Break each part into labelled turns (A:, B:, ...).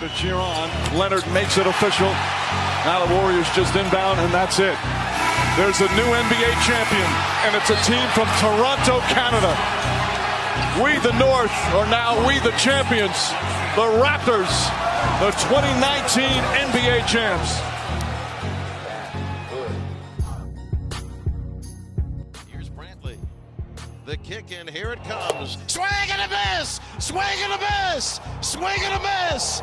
A: to cheer on. Leonard makes it official. Now the Warriors just inbound, and that's it. There's a new NBA champion, and it's a team from Toronto, Canada. We, the North, are now we, the champions. The Raptors, the 2019 NBA champs.
B: The kick in, here it comes. Swing and a miss! Swing and a miss! Swing and a miss!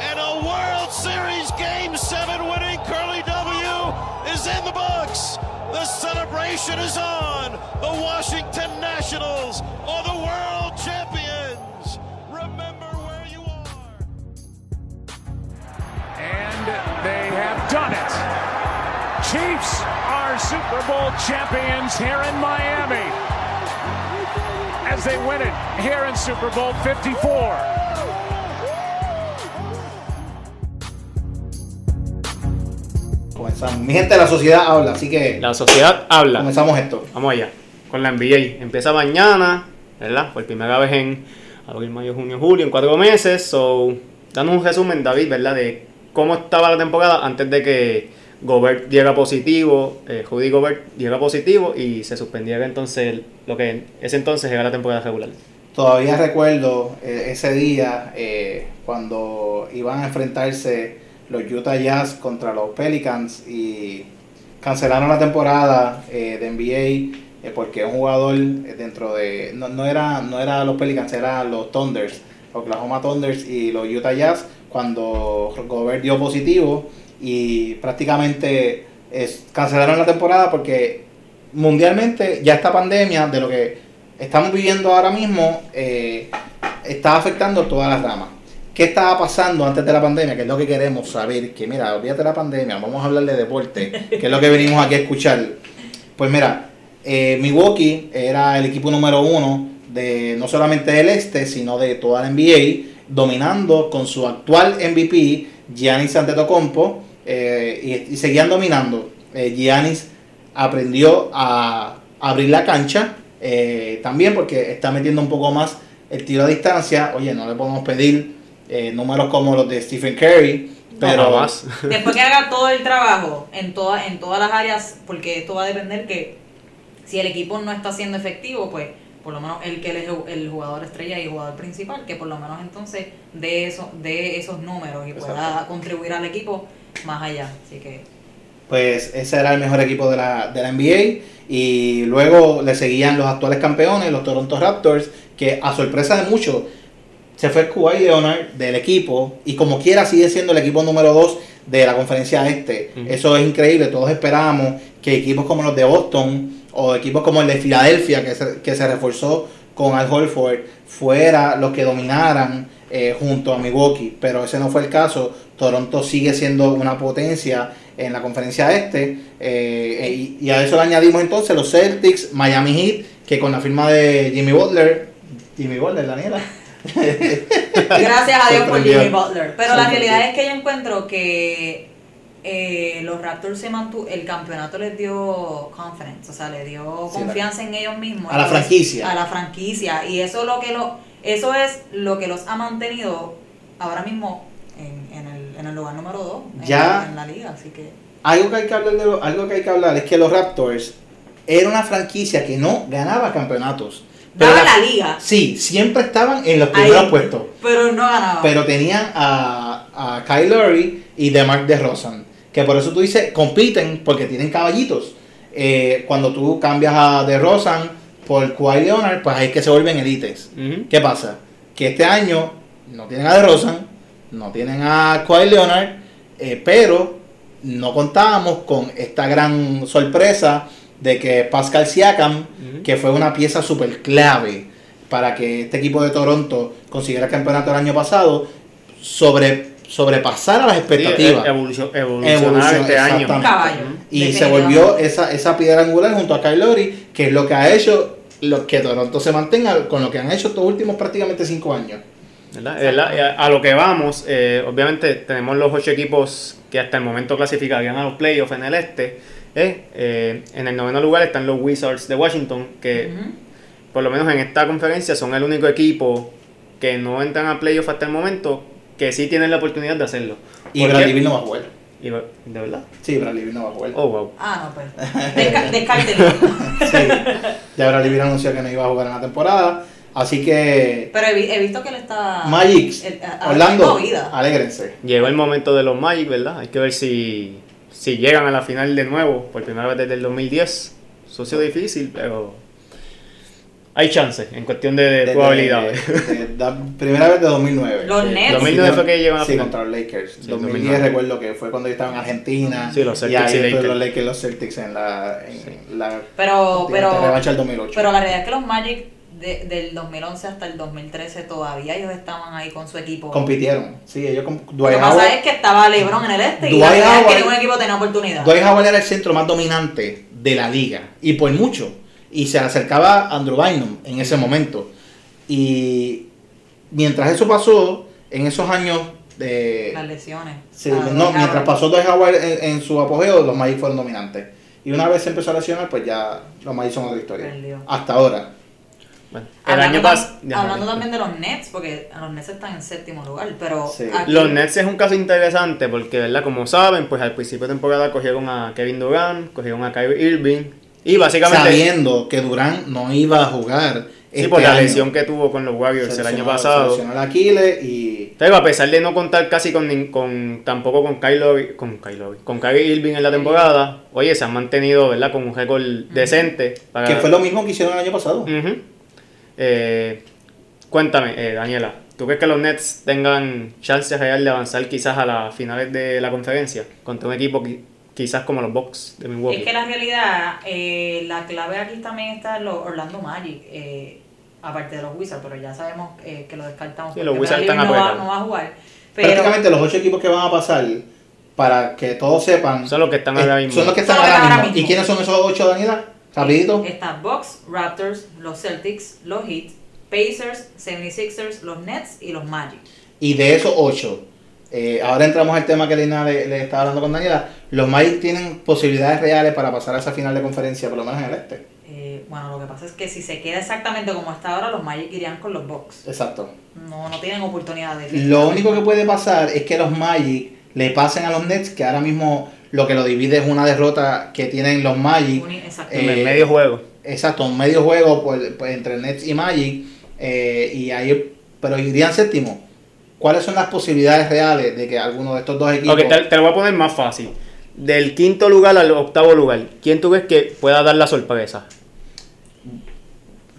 B: And a World Series Game 7 winning Curly W is in the books! The celebration is on! The Washington Nationals are the world champions! Remember where you are!
C: And they have done it. Chiefs are Super Bowl champions here in Miami as they win it here in Super Bowl 54.
D: Comenzamos. Mi gente, la sociedad habla, así que
E: La sociedad habla.
D: comenzamos esto.
E: Vamos allá. Con la NBA. Empieza mañana, ¿verdad? Por primera vez en abril, mayo, junio, julio, en cuatro meses. So, danos un resumen, David, ¿verdad? De cómo estaba la temporada antes de que Gobert diera positivo, eh, Rudy Gobert diera positivo y se suspendiera entonces lo que en ese entonces era la temporada regular.
D: Todavía recuerdo eh, ese día eh, cuando iban a enfrentarse los Utah Jazz contra los Pelicans y cancelaron la temporada eh, de NBA eh, porque un jugador eh, dentro de no, no era no era los Pelicans eran los Thunders Oklahoma Thunders y los Utah Jazz cuando Gobert dio positivo y prácticamente es- cancelaron la temporada porque mundialmente ya esta pandemia de lo que estamos viviendo ahora mismo eh, está afectando todas las ramas. ¿Qué estaba pasando antes de la pandemia? Que es lo que queremos saber. Que mira, olvídate de la pandemia, vamos a hablar de deporte, que es lo que venimos aquí a escuchar. Pues mira, eh, Milwaukee era el equipo número uno de no solamente del este, sino de toda la NBA, dominando con su actual MVP, Giannis Antetokounmpo, eh, y, y seguían dominando. Eh, Giannis aprendió a abrir la cancha, eh, también porque está metiendo un poco más el tiro a distancia. Oye, no le podemos pedir eh, números como los de Stephen Curry, pero
E: más.
F: Después que haga todo el trabajo en, toda, en todas las áreas, porque esto va a depender que si el equipo no está siendo efectivo, pues por lo menos el que es el, el jugador estrella y el jugador principal, que por lo menos entonces de, eso, de esos números y pueda
D: Exacto.
F: contribuir al equipo más allá. Así que
D: pues ese era el mejor equipo de la, de la NBA. Y luego le seguían los actuales campeones, los Toronto Raptors, que a sorpresa de muchos se fue Kawhi Leonard del equipo y como quiera sigue siendo el equipo número 2 de la conferencia este. Eso es increíble, todos esperábamos que equipos como los de Boston o equipos como el de Filadelfia que se, que se reforzó con Al Horford fuera los que dominaran eh, junto a Milwaukee, pero ese no fue el caso. Toronto sigue siendo una potencia en la conferencia este eh, y, y a eso le añadimos entonces los Celtics, Miami Heat, que con la firma de Jimmy Butler, Jimmy Butler, Daniela.
F: gracias a Dios por. Jimmy Butler. Pero la realidad es que yo encuentro que eh, los Raptors se mantuvo, el campeonato les dio confidence, o sea, le dio
D: Sí,
F: confianza en ellos mismos.
D: A la franquicia.
F: A la franquicia. Y eso lo que lo, eso es lo que los ha mantenido ahora mismo en, en el, en el lugar número 2
D: Ya.
F: en, en la liga. Así que
D: Algo que hay que hablar de lo- algo que hay que hablar es que los Raptors era una franquicia que no ganaba campeonatos. Pero
F: daba la liga.
D: Sí, siempre estaban en los primeros
F: ahí,
D: puestos.
F: Pero no ganaba.
D: Pero tenían a, a Kyle Lowry y DeMar DeRozan. Que por eso tú dices, compiten porque tienen caballitos. Eh, cuando tú cambias a DeRozan por Kawhi Leonard, pues ahí es que se vuelven élites.
E: Ujú.
D: ¿Qué pasa? Que este año no tienen a DeRozan, no tienen a Kawhi Leonard, eh, pero no contábamos con esta gran sorpresa de que Pascal Siakam, que fue una pieza súper clave para que este equipo de Toronto consiguiera el campeonato el año pasado, sobre, sobrepasara las expectativas.
E: Sí, evolucio- evolucionar
D: Evolución,
E: este año.
F: caballo.
D: y se volvió esa, esa piedra angular junto a Kyle Lowry, que es lo que ha hecho lo que Toronto se mantenga con lo que han hecho estos últimos prácticamente cinco años.
E: ¿verdad? A, a lo que vamos, eh, obviamente tenemos los ocho equipos que hasta el momento clasificarían a los playoffs en el este. eh, eh, en el noveno lugar están los Wizards de Washington, que por lo menos en esta conferencia son el único equipo que no entran a playoffs hasta el momento, que sí tienen la oportunidad de hacerlo.
D: Y
E: ¿Por
D: Bradley? Beal no va a jugar.
E: Y ¿De verdad?
D: Sí, Bradley no va a jugar.
E: Oh, wow.
F: Ah, no, pues. Desca descártelo.
D: Sí. Ya Bradley Beal anunció que no iba a jugar en la temporada. Así que
F: Pero he, vi- he visto que él está.
D: Magic,
F: él- a-
D: Orlando, alégrense.
E: Llegó el momento de los Magic, ¿verdad? Hay que ver si, si llegan a la final de nuevo, por primera vez desde el 2010. Socio difícil, pero hay chances en cuestión de,
D: Desde-
E: probabilidades.
D: de- primera vez de 2009.
F: Los
D: Sí.
F: Nets.
E: 2009 fue que llegaron a la
D: Sí, contra los Lakers.
E: Sí,
D: 2010
E: 2009.
D: recuerdo que fue cuando yo estaba en Argentina.
E: Sí, los
D: y
E: Celtics
D: ahí
E: y Lakers.
D: los Lakers y los Celtics en la, en la
F: Pero, pero,
D: revancha del 2008.
F: pero la realidad es que los Magic de- del 2011 hasta el 2013 todavía ellos estaban ahí con su equipo.
D: Compitieron. Sí, ellos con
F: Lo que pasa
D: Howard.
F: es que estaba LeBron en el este y
D: Dwight
F: la realidad es que
D: Howard-
F: ningún equipo tenía oportunidad.
D: Dwight Howard era el centro más dominante de la liga. Y por mucho. Y se acercaba a Andrew Bynum en ese momento. Y mientras eso pasó, en esos años de...
F: Las lesiones.
D: Sí,
F: Ah,
D: no, mientras pasó Dwight Howard en, en su apogeo, los Magic fueron dominantes. Y una vez se empezó a lesionar, pues ya los Magic son otra historia.
F: Perdió.
D: Hasta ahora.
E: Bueno, el
F: Hablando,
E: año pasado.
F: hablando también de los Nets, porque los Nets están en séptimo lugar, pero
D: Sí.
F: aquí-
E: Los Nets es un caso interesante porque, ¿verdad? Como saben, pues al principio de temporada cogieron a Kevin Durant, cogieron a Kyrie Irving y básicamente...
D: Sabiendo que Durán no iba a jugar.
E: Sí,
D: este
E: por la
D: año.
E: lesión que tuvo con los Warriors el año pasado.
D: Se Aquiles y...
E: Pero a pesar de no contar casi con, con tampoco con Kylo, con Kylo, con Kyrie Irving en la temporada, oye, se han mantenido, ¿verdad? Con un récord decente. Para...
D: Que fue lo mismo que hicieron el año pasado.
E: Ujú. Eh, cuéntame, eh, Daniela, ¿tú crees que los Nets tengan chance real de avanzar quizás a las finales de la conferencia contra un equipo qui- quizás como los Bucks de Milwaukee?
F: Es que la realidad, eh, la clave aquí también está en los Orlando Magic, eh, aparte de los Wizards, pero ya sabemos eh, que lo descartamos.
E: Sí, los Wizards están
F: no va,
E: apretados.
F: no va a jugar. Pero
D: Prácticamente los ocho equipos que van a pasar, para que todos sepan...
E: Son los que están ahora mismo.
D: Son los que están
F: Son
D: ahora,
F: están ahora
D: mismo. ¿Y quiénes son esos ocho, Daniela? Rapidito.
F: está Bucks, Raptors, los Celtics, los Heat, Pacers, 76ers, los Nets y los Magic.
D: Y de esos ocho, eh, ahora entramos al tema que Lina le, le estaba hablando con Daniela. Los Magic tienen posibilidades reales para pasar a esa final de conferencia, por lo menos en el este.
F: Eh, bueno, lo que pasa es que si se queda exactamente como está ahora, los Magic irían con los Bucks.
D: Exacto.
F: No, no tienen oportunidad de
D: Lo único que puede pasar es que los Magic le pasen a los Nets, que ahora mismo lo que lo divide es una derrota que tienen los Magic.
F: Exacto.
E: en el
D: eh,
E: medio juego.
D: Exacto, un medio juego pues, pues, entre Nets y Magic. eh, y ahí, pero irían séptimo. ¿Cuáles son las posibilidades reales de que alguno de estos dos equipos...
E: Ok, te, te lo voy a poner más fácil. Del quinto lugar al octavo lugar, ¿quién tú crees que pueda dar la sorpresa?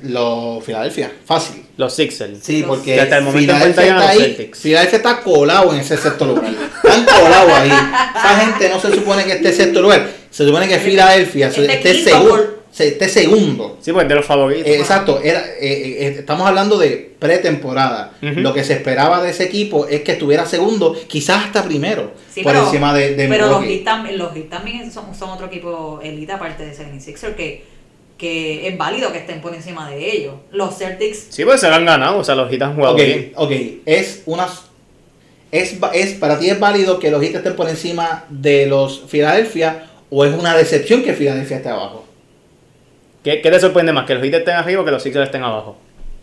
D: Los Filadelfia, fácil.
E: Los Sixers.
D: Sí, porque
E: Que hasta el momento
D: Filadelfia
E: enfrentarían a
D: está
E: los
D: ahí.
E: Celtics.
D: Filadelfia está colado en ese sexto lugar. Están colados ahí. Esa gente no se supone que esté sexto lugar. Se supone que Filadelfia
F: Este
D: esté,
F: quinto
D: segundo,
F: por-
D: se- esté segundo.
E: Sí, pues de los favoritos.
D: Eh, exacto, era, eh, eh, estamos hablando de pretemporada. Lo que se esperaba de ese equipo es que estuviera segundo, quizás hasta primero,
F: Sí,
D: por
F: pero,
D: encima de, de
F: pero los. Heat, tam- los Heat también son, son otro equipo elite aparte de 76er que, que es válido que estén por encima de ellos. Los Celtics,
E: Sí, pues se lo han ganado, o sea, los Heat han jugado bien.
D: ok, es una es, va- es para ti es válido que los Heat estén por encima de los Philadelphia o es una decepción que Philadelphia esté abajo.
E: ¿Qué, qué te sorprende más? ¿Que los Heat estén arriba o que los Sixers estén abajo?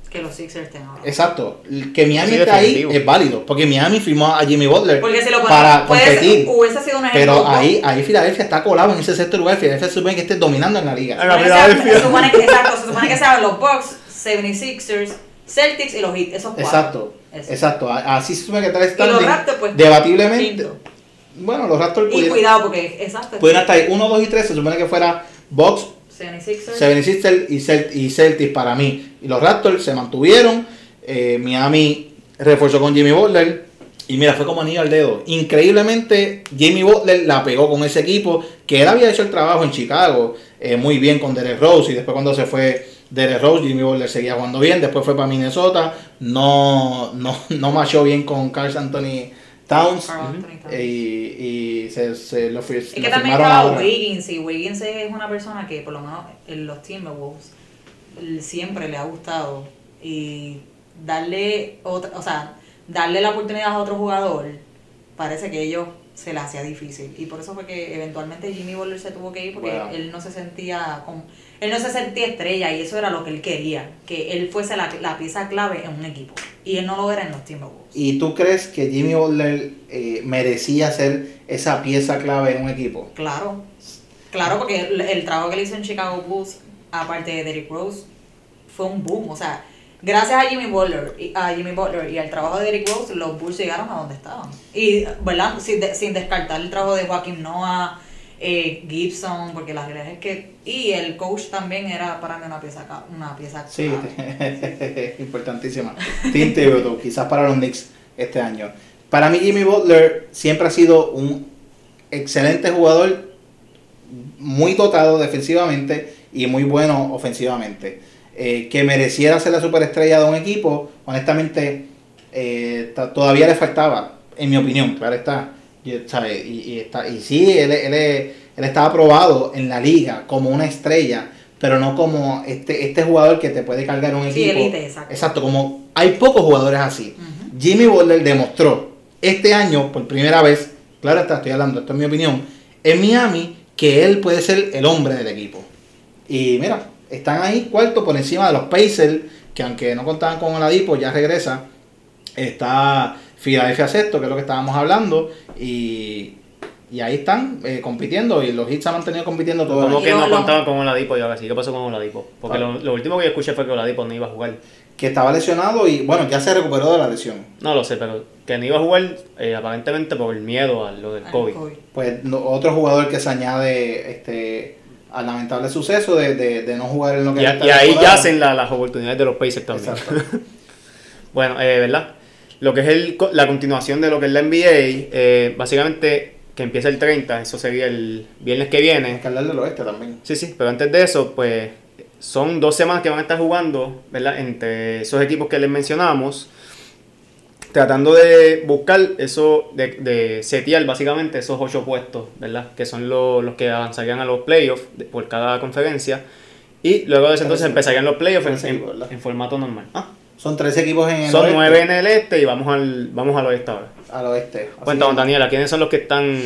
F: que los Sixers estén abajo.
D: Exacto, que Miami esté ahí es válido, porque Miami firmó a Jimmy Butler
F: Porque si lo
D: para
F: ser-
D: competir.
F: hubiese sido un ejemplo.
D: Pero
F: ¿no?
D: ahí, ahí Filadelfia está colado en ese sexto lugar. Filadelfia se supone que esté dominando en la liga.
F: Se supone que
E: Filadelfia.
F: sea- se supone que- exacto, se supone que sean los Bucks, 76ers, Celtics y los Heat, esos cuatro.
D: Exacto,
F: Eso.
D: exacto. Así se supone que está el
F: Y los. Raptors, pues,
D: debatiblemente.
F: quinto.
D: Bueno, los Raptors
F: Y
D: pudieran,
F: cuidado, porque, exacto,
D: pudieran estar ahí 1, 2 y 3. Se supone que fuera Bucks,
F: 76ers,
D: 76ers y, Celt y Celtics para mí. Y los Raptors se mantuvieron. eh, Miami reforzó con Jimmy Butler. Y mira, fue como anillo al dedo. Increíblemente, Jimmy Butler la pegó con ese equipo. Que él había hecho el trabajo en Chicago eh, muy bien con Derek Rose. Y después, cuando se fue Derek Rose, Jimmy Butler seguía jugando bien. Después fue para Minnesota. No, no, no machó bien con Carl Anthony Towns. Eh, y, y se, se lo, fir-
F: Es que también estaba. Wiggins y Wiggins es una persona que por lo menos en los Timberwolves siempre le ha gustado y darle otra, o sea, darle la oportunidad a otro jugador parece que ellos se le hacía difícil y por eso fue que eventualmente Jimmy Butler se tuvo que ir porque
D: Bueno.
F: él no se sentía con él no se sentía estrella y eso era lo que él quería, que él fuese la, la pieza clave en un equipo. Y él no lo era en los Timberwolves.
D: ¿Y tú crees que Jimmy Butler eh, merecía ser esa pieza clave en un equipo?
F: Claro, claro, porque el, el trabajo que le hizo en Chicago Bulls, aparte de Derrick Rose, fue un boom. O sea, gracias a Jimmy Butler, y, a Jimmy Butler y al trabajo de Derrick Rose, los Bulls llegaron a donde estaban. Y, ¿verdad? Sin, de- sin descartar el trabajo de Joaquim Noah, eh, Gibson, porque la realidad es que. Y el coach también era para mí una pieza, una pieza
D: Sí,
F: clave.
D: importantísima. Tim Thibodeau, quizás para los Knicks este año. Para mí Jimmy Butler siempre ha sido un excelente jugador, muy dotado defensivamente y muy bueno ofensivamente. Eh, que mereciera ser la superestrella de un equipo, honestamente, eh, todavía le faltaba, en mi opinión, claro está. Y, ¿sabe? y, y está, y sí, él, él, él estaba aprobado en la liga como una estrella, pero no como este, este jugador que te puede cargar un
F: Sí,
D: equipo.
F: elite, exacto.
D: Exacto, como hay pocos jugadores así. Jimmy Butler demostró este año, por primera vez, claro está, estoy hablando, esto es mi opinión, en Miami, que él puede ser el hombre del equipo. Y mira, están ahí cuarto por encima de los Pacers, que aunque no contaban con Oladipo, ya regresa. Está Philadelphia sexto, que es lo que estábamos hablando, y, y ahí están eh, compitiendo, y los Hits han mantenido compitiendo todo año.
E: que no contaban con Oladipo y ahora sí. ¿Qué pasó con Oladipo? Porque lo, lo último que yo escuché fue que Oladipo no iba a jugar.
D: Que estaba lesionado y bueno, ya se recuperó de la lesión.
E: No lo sé, pero que no iba a jugar eh, aparentemente por el miedo a lo del COVID.
F: COVID.
D: pues no- otro jugador que se añade este al lamentable suceso de, de, de no jugar en lo que
E: Y, y ahí yacen la- las oportunidades de los Pacers también.
D: Exacto.
E: Bueno, eh, ¿verdad? Lo que es el, la continuación de lo que es la NBA, eh, básicamente que empieza el 30, eso sería el viernes que
D: Tienes
E: viene.
D: que hablar del oeste también.
E: Sí, sí, pero antes de eso, pues son dos semanas que van a estar jugando, ¿verdad? Entre esos equipos que les mencionamos, tratando de buscar eso, de, de setear básicamente esos ocho puestos, ¿verdad? Que son los, los que avanzarían a los playoffs por cada conferencia. Y luego de ese entonces empezarían los playoffs en, en- en formato normal. Ah,
D: Son tres equipos en el
E: son
D: oeste,
E: nueve en el este y vamos al, vamos al oeste ahora.
D: al oeste.
E: Cuéntanos,
D: que-
E: Daniela, ¿quiénes son los que están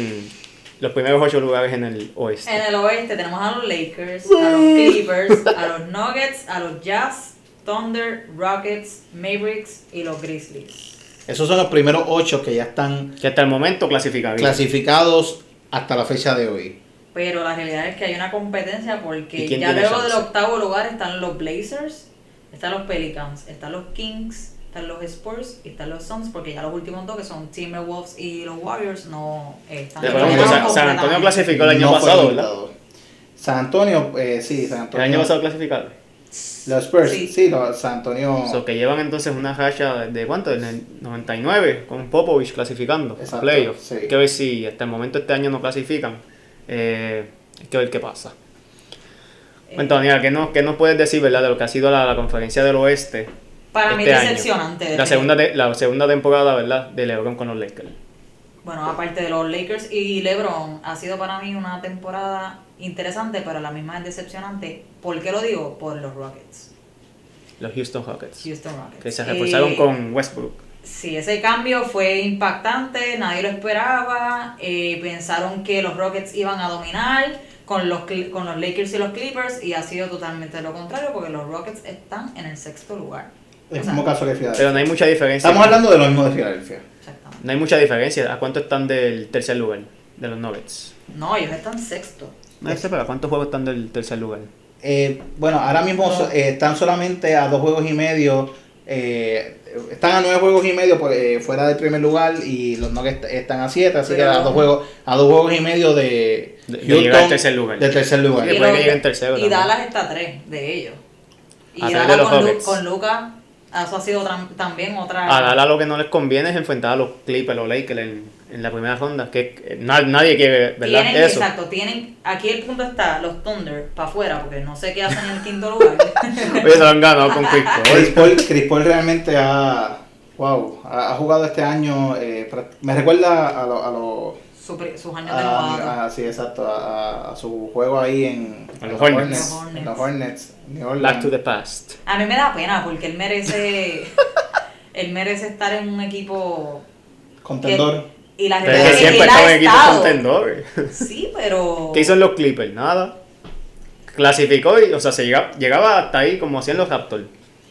E: los primeros ocho lugares en el oeste?
F: En el oeste tenemos a los Lakers, a los Clippers, a los Nuggets, a los Jazz, Thunder, Rockets, Mavericks y los Grizzlies.
D: Esos son los primeros ocho que ya están
E: Que hasta el momento clasifican.
D: clasificados hasta la fecha de hoy.
F: Pero la realidad es que hay una competencia
E: ¿Y
F: porque ya luego del octavo lugar están los Blazers, están los Pelicans, están los Kings, están los Spurs y están los Suns, porque ya los últimos dos que son Timberwolves y los Warriors no eh, están
E: pregunto, San. Antonio clasificó el año
D: No
E: pasado, ¿verdad?
D: San Antonio, eh, sí, San
E: El
D: Antonio.
E: año pasado clasificaron.
D: Los Spurs, sí,
F: Sí.
D: los San Antonio.
E: O sea, que llevan entonces una racha de, ¿cuánto? Del 99 con Popovich clasificando a
D: Exacto,
E: playoffs.
D: sí.
E: Hay que ver si hasta el momento este año no clasifican. Eh, hay que ver qué pasa.
F: Eh,
E: Bueno, Daniela, ¿qué nos, ¿qué nos puedes decir verdad, de lo que ha sido la, la conferencia del oeste?
F: Para mí
E: este año?
F: decepcionante.
E: La segunda, te- la segunda temporada, ¿verdad? De LeBron con los Lakers.
F: Bueno, aparte de los Lakers y LeBron, ha sido para mí una temporada interesante, pero la misma es decepcionante. ¿Por qué lo digo? Por los Rockets.
E: Los Houston Rockets.
F: Houston Rockets.
E: Que se reforzaron
F: Eh,
E: con Westbrook.
F: Sí, ese cambio fue impactante, nadie lo esperaba. eh, pensaron que los Rockets iban a dominar con los, con los Lakers y los Clippers y ha sido totalmente lo contrario porque los Rockets están en el sexto lugar.
D: El
F: O sea,
D: mismo caso que
E: Pero
D: Filadelfia.
E: no hay mucha diferencia.
D: Estamos hablando de lo mismo de Filadelfia.
F: Exactamente.
E: No hay mucha diferencia. ¿A cuánto están del tercer lugar? De los Nuggets.
F: No, ellos están sexto.
E: No sé, pero ¿a cuántos juegos están del tercer lugar?
D: Eh, bueno, ahora mismo
F: No.
D: eh, están solamente a dos juegos y medio. Eh, están a nueve juegos y medio por, eh, fuera del primer lugar y los Nuggets est- están a siete, así
F: Pero-
D: que a dos juegos, a dos juegos y medio de,
E: De- de llegar al tercer lugar.
D: Del tercer lugar.
F: Y, los-
E: tercero.
F: Dallas está a tres de ellos. Y
E: A tres de
F: Dallas
E: los
F: con, Lu- con Luca, eso ha sido también otra...
E: A Dallas lo que no les conviene es enfrentar a los Clippers o Lakers en la primera ronda. Que na- nadie quiere, ¿verdad?
F: Tienen,
E: Eso.
F: exacto, tienen, aquí el punto está, los Thunder para afuera, porque no sé qué hacen en el quinto lugar.
E: Oye, se lo han ganado con Chris
D: Chris
E: Paul.
D: Paul, Chris Paul realmente ha, wow, ha, ha jugado este año, eh, me recuerda a lo- a lo-
F: sus años de novato.
D: sí, exacto, a, a su juego ahí en,
E: los
D: los
E: Hornets.
D: en los Hornets, New Orleans.
E: Back to the past.
F: A mí me da pena porque él merece, él merece estar en un equipo
D: contendor.
F: Y la
E: Pero
F: realidad
E: que
F: es que
E: siempre estaba en equipos contendores.
F: Sí, pero
E: ¿Qué hizo en los Clippers? Nada. clasificó y, o sea, se llegaba, llegaba hasta ahí como hacían los Raptors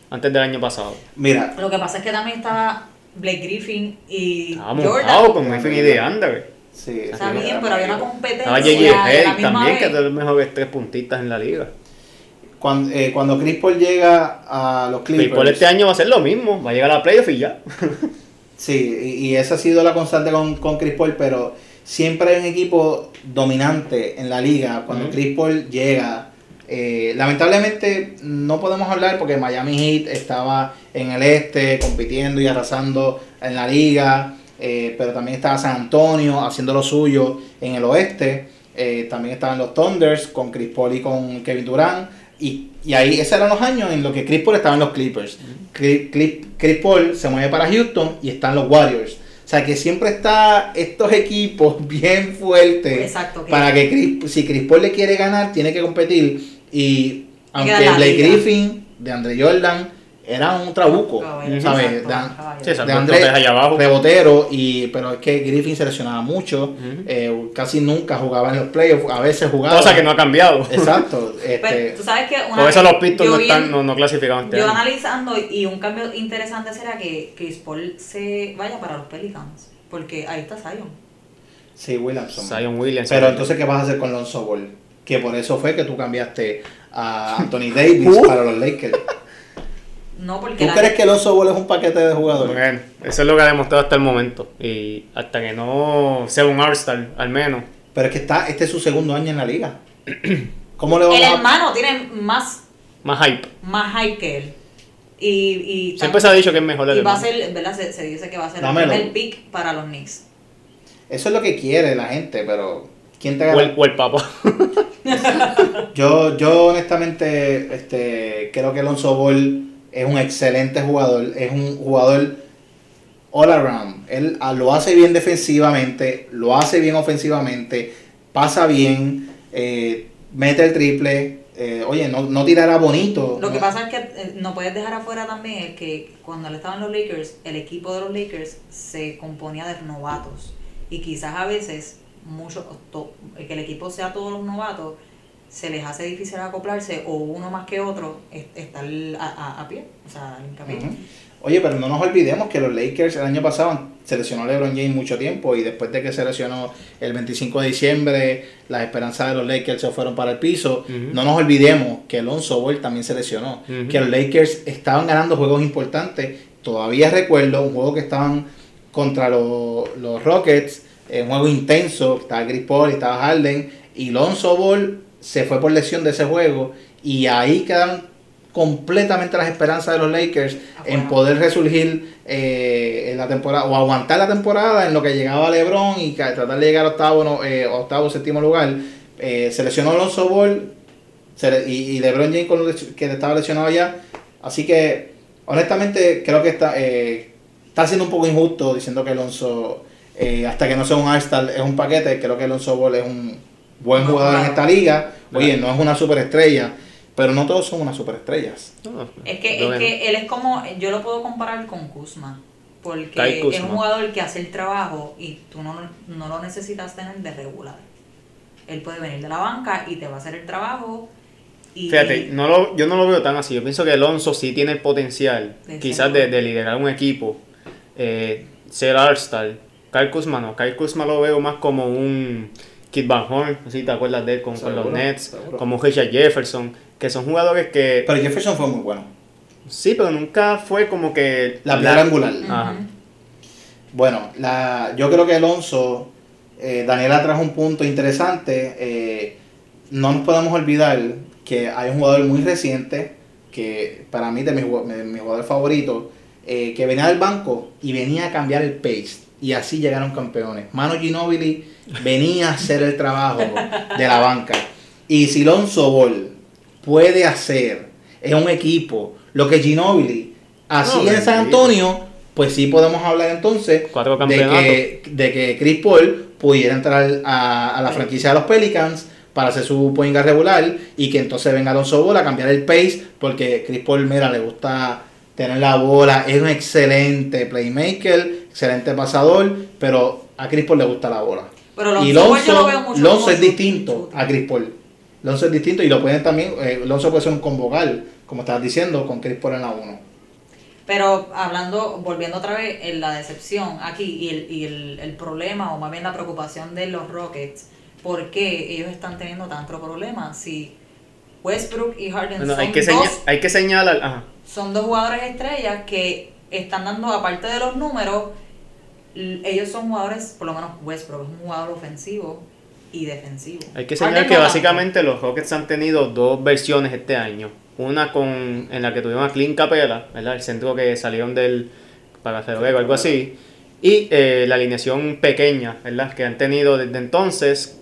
E: antes del año pasado.
D: Mira,
F: Lo que pasa es que también estaba Blake Griffin y
E: Estaba
F: Jordan.
E: montado con Griffin y de Under.
D: sí,
F: Está
D: sí,
F: bien, pero había una competencia.
E: Estaba
F: y
E: J.J. también, que es de los mejores tres puntistas en la liga.
D: Cuando, eh, cuando Chris Paul llega a los
E: Chris
D: Clippers.
E: Paul este año va a ser lo mismo, va a llegar a la playoff y ya.
D: Sí, y, esa ha sido la constante con, con Chris Paul, pero siempre hay un equipo dominante en la liga cuando. Chris Paul llega. Eh, lamentablemente no podemos hablar porque Miami Heat estaba en el este compitiendo y arrasando en la liga, eh, pero también estaba San Antonio haciendo lo suyo en el oeste. Eh, también estaban los Thunders con Chris Paul y con Kevin Durant. Y, y ahí, esos eran los años en los que Chris Paul estaba en los Clippers. Chris, Chris- Chris Paul se mueve para Houston y están los Warriors. O sea que siempre está estos equipos bien fuertes.
F: Exacto, que-
D: Para que Chris, si Chris Paul le quiere ganar, tiene que competir. Y aunque Blake. Griffin, de Andre Jordan, era un trabuco.
F: Caballero,
D: ¿Sabes?
F: exacto, caballero.
E: Sí,
D: de André,
E: entonces allá abajo.
D: rebotero, y, pero es que Griffin se lesionaba mucho, eh, casi nunca jugaba en los playoffs, a veces jugaba.
E: Cosa que no ha cambiado.
D: Exacto. Este,
F: Pero tú sabes que una
E: Por eso
F: vez
E: los Pistons no, están,
F: en-
E: no, no clasificaron este
F: Yo
E: año.
F: analizando y un cambio interesante será que Chris Paul se vaya para los Pelicans. Porque ahí está Zion.
D: sí, Williamson.
E: Zion Williams.
D: Pero entonces, ¿qué vas a hacer con Lonzo Ball? Que por eso fue que tú cambiaste a Anthony Davis
E: Uh.
D: para los Lakers.
F: No, porque
D: ¿Tú
F: la-
D: crees que Lonzo Ball es un paquete de jugadores?
E: Bueno, eso es lo que ha demostrado hasta el momento. Y hasta que no sea un All-Star, al menos.
D: Pero es que está, este es su segundo año en la liga. ¿Cómo le vamos
F: el
D: a
F: hermano tiene más,
E: Más hype.
F: más hype que él. Y, y
E: Siempre se ha dicho que es mejor el
F: y va a ser, ¿verdad? Se, se dice que va a ser
D: Dámelo.
F: el primer pick para los Knicks.
D: Eso es lo que quiere la gente, pero ¿quién te
E: O el,
D: gana?
E: o el papá.
D: Yo, yo honestamente este, creo que Lonzo Ball es un excelente jugador, es un jugador all around. Él ah, lo hace bien defensivamente, lo hace bien ofensivamente, pasa bien, eh, mete el triple. eh, oye, no, no tirará bonito.
F: Lo que pasa es que eh, no puedes dejar afuera también que cuando él estaba en los Lakers, el equipo de los Lakers se componía de novatos. Y quizás a veces, mucho, que el equipo sea todos los novatos, se les hace difícil acoplarse o uno más que otro es- estar a, a- a pie, o sea, en camino.
D: Oye, pero no nos olvidemos que los Lakers el año pasado se lesionó LeBron James mucho tiempo y después de que se lesionó el 25 de diciembre, las esperanzas de los Lakers se fueron para el piso. No nos olvidemos que Alonso Ball también se lesionó, que los Lakers estaban ganando juegos importantes. Todavía recuerdo un juego que estaban contra los, los Rockets, eh, un juego intenso, estaba Chris Paul y estaba Harden, y Lonzo Ball se fue por lesión de ese juego y ahí quedaron completamente las esperanzas de los Lakers en
F: Afuera.
D: poder resurgir eh, en la temporada o aguantar la temporada en lo que llegaba LeBron y tratar de llegar a octavo, no, eh, octavo séptimo lugar. Eh, se lesionó Alonso Ball se y, y LeBron James que estaba lesionado ya. Así que honestamente creo que está eh, está siendo un poco injusto diciendo que Alonso eh, hasta que no sea un All-Star es un paquete. Creo que Alonso Ball es un buen
F: No,
D: jugador en esta liga. Oye, no es una superestrella, pero no todos son unas superestrellas.
E: No,
F: Es que, es que él es como, yo lo puedo comparar con Kuzma, porque es un jugador que hace el trabajo y tú no, no lo necesitas tener de regular. Él puede venir de la banca y te va a hacer el trabajo. Y,
E: Fíjate, no lo, yo no lo veo tan así. Yo pienso que Alonso sí tiene el potencial,
F: De
E: quizás de, de liderar un equipo, eh, ser All-Star. Kyle Kuzma no. Kyle Kuzma lo veo más como un Kid Van Horn, si te acuerdas de él con, con los Nets,
D: seguro.
E: como Richard Jefferson, que son jugadores que
D: Pero Jefferson fue muy bueno.
E: sí, pero nunca fue como que
D: La piedra angular.
E: Ajá.
D: Bueno, la, yo creo que Alonso, eh, Daniela trajo un punto interesante. eh, no nos podemos olvidar que hay un jugador muy reciente, que para mí de mi, de mi jugador favorito, eh, que venía del banco y venía a cambiar el pace. Y así llegaron campeones. Mano Ginobili venía a hacer el trabajo de la banca. Y si Alonso Ball puede hacer en un equipo lo que Ginobili hacía en San. Antonio, pues sí podemos hablar entonces
E: Cuatro
D: de que, de que Chris Paul pudiera entrar a, a la franquicia de los Pelicans para hacer su point regular y que entonces venga Alonso Ball a cambiar el pace porque Chris Paul, mira, le gusta tener la bola, es un excelente playmaker, excelente pasador, pero a Chris Paul le gusta la bola.
F: Pero
D: y
F: Lonzo yo
D: Lonzo,
F: lo veo mucho
D: Lonzo es distinto a Chris Paul. Lonzo es distinto y lo pueden también, eh, Lonzo puede ser un convocal, como estabas diciendo, con Chris Paul en la 1.
F: Pero hablando, volviendo otra vez en la decepción aquí y, el, y el, el problema o más bien la preocupación de los Rockets, ¿por qué ellos están teniendo tanto problema? Si Westbrook y Harden son,
E: hay, que
F: dos,
E: hay que señalar. Ajá.
F: son dos jugadores estrellas que están dando, aparte de los números, ellos son jugadores, por lo menos Westbrook es un jugador ofensivo y defensivo.
E: Hay que señalar que básicamente los Rockets han tenido dos versiones este año. Una con en la que tuvieron a Clint Capela, ¿verdad? El centro que salieron del para febrero o algo así. Y eh, la alineación pequeña, ¿verdad? Que han tenido desde entonces,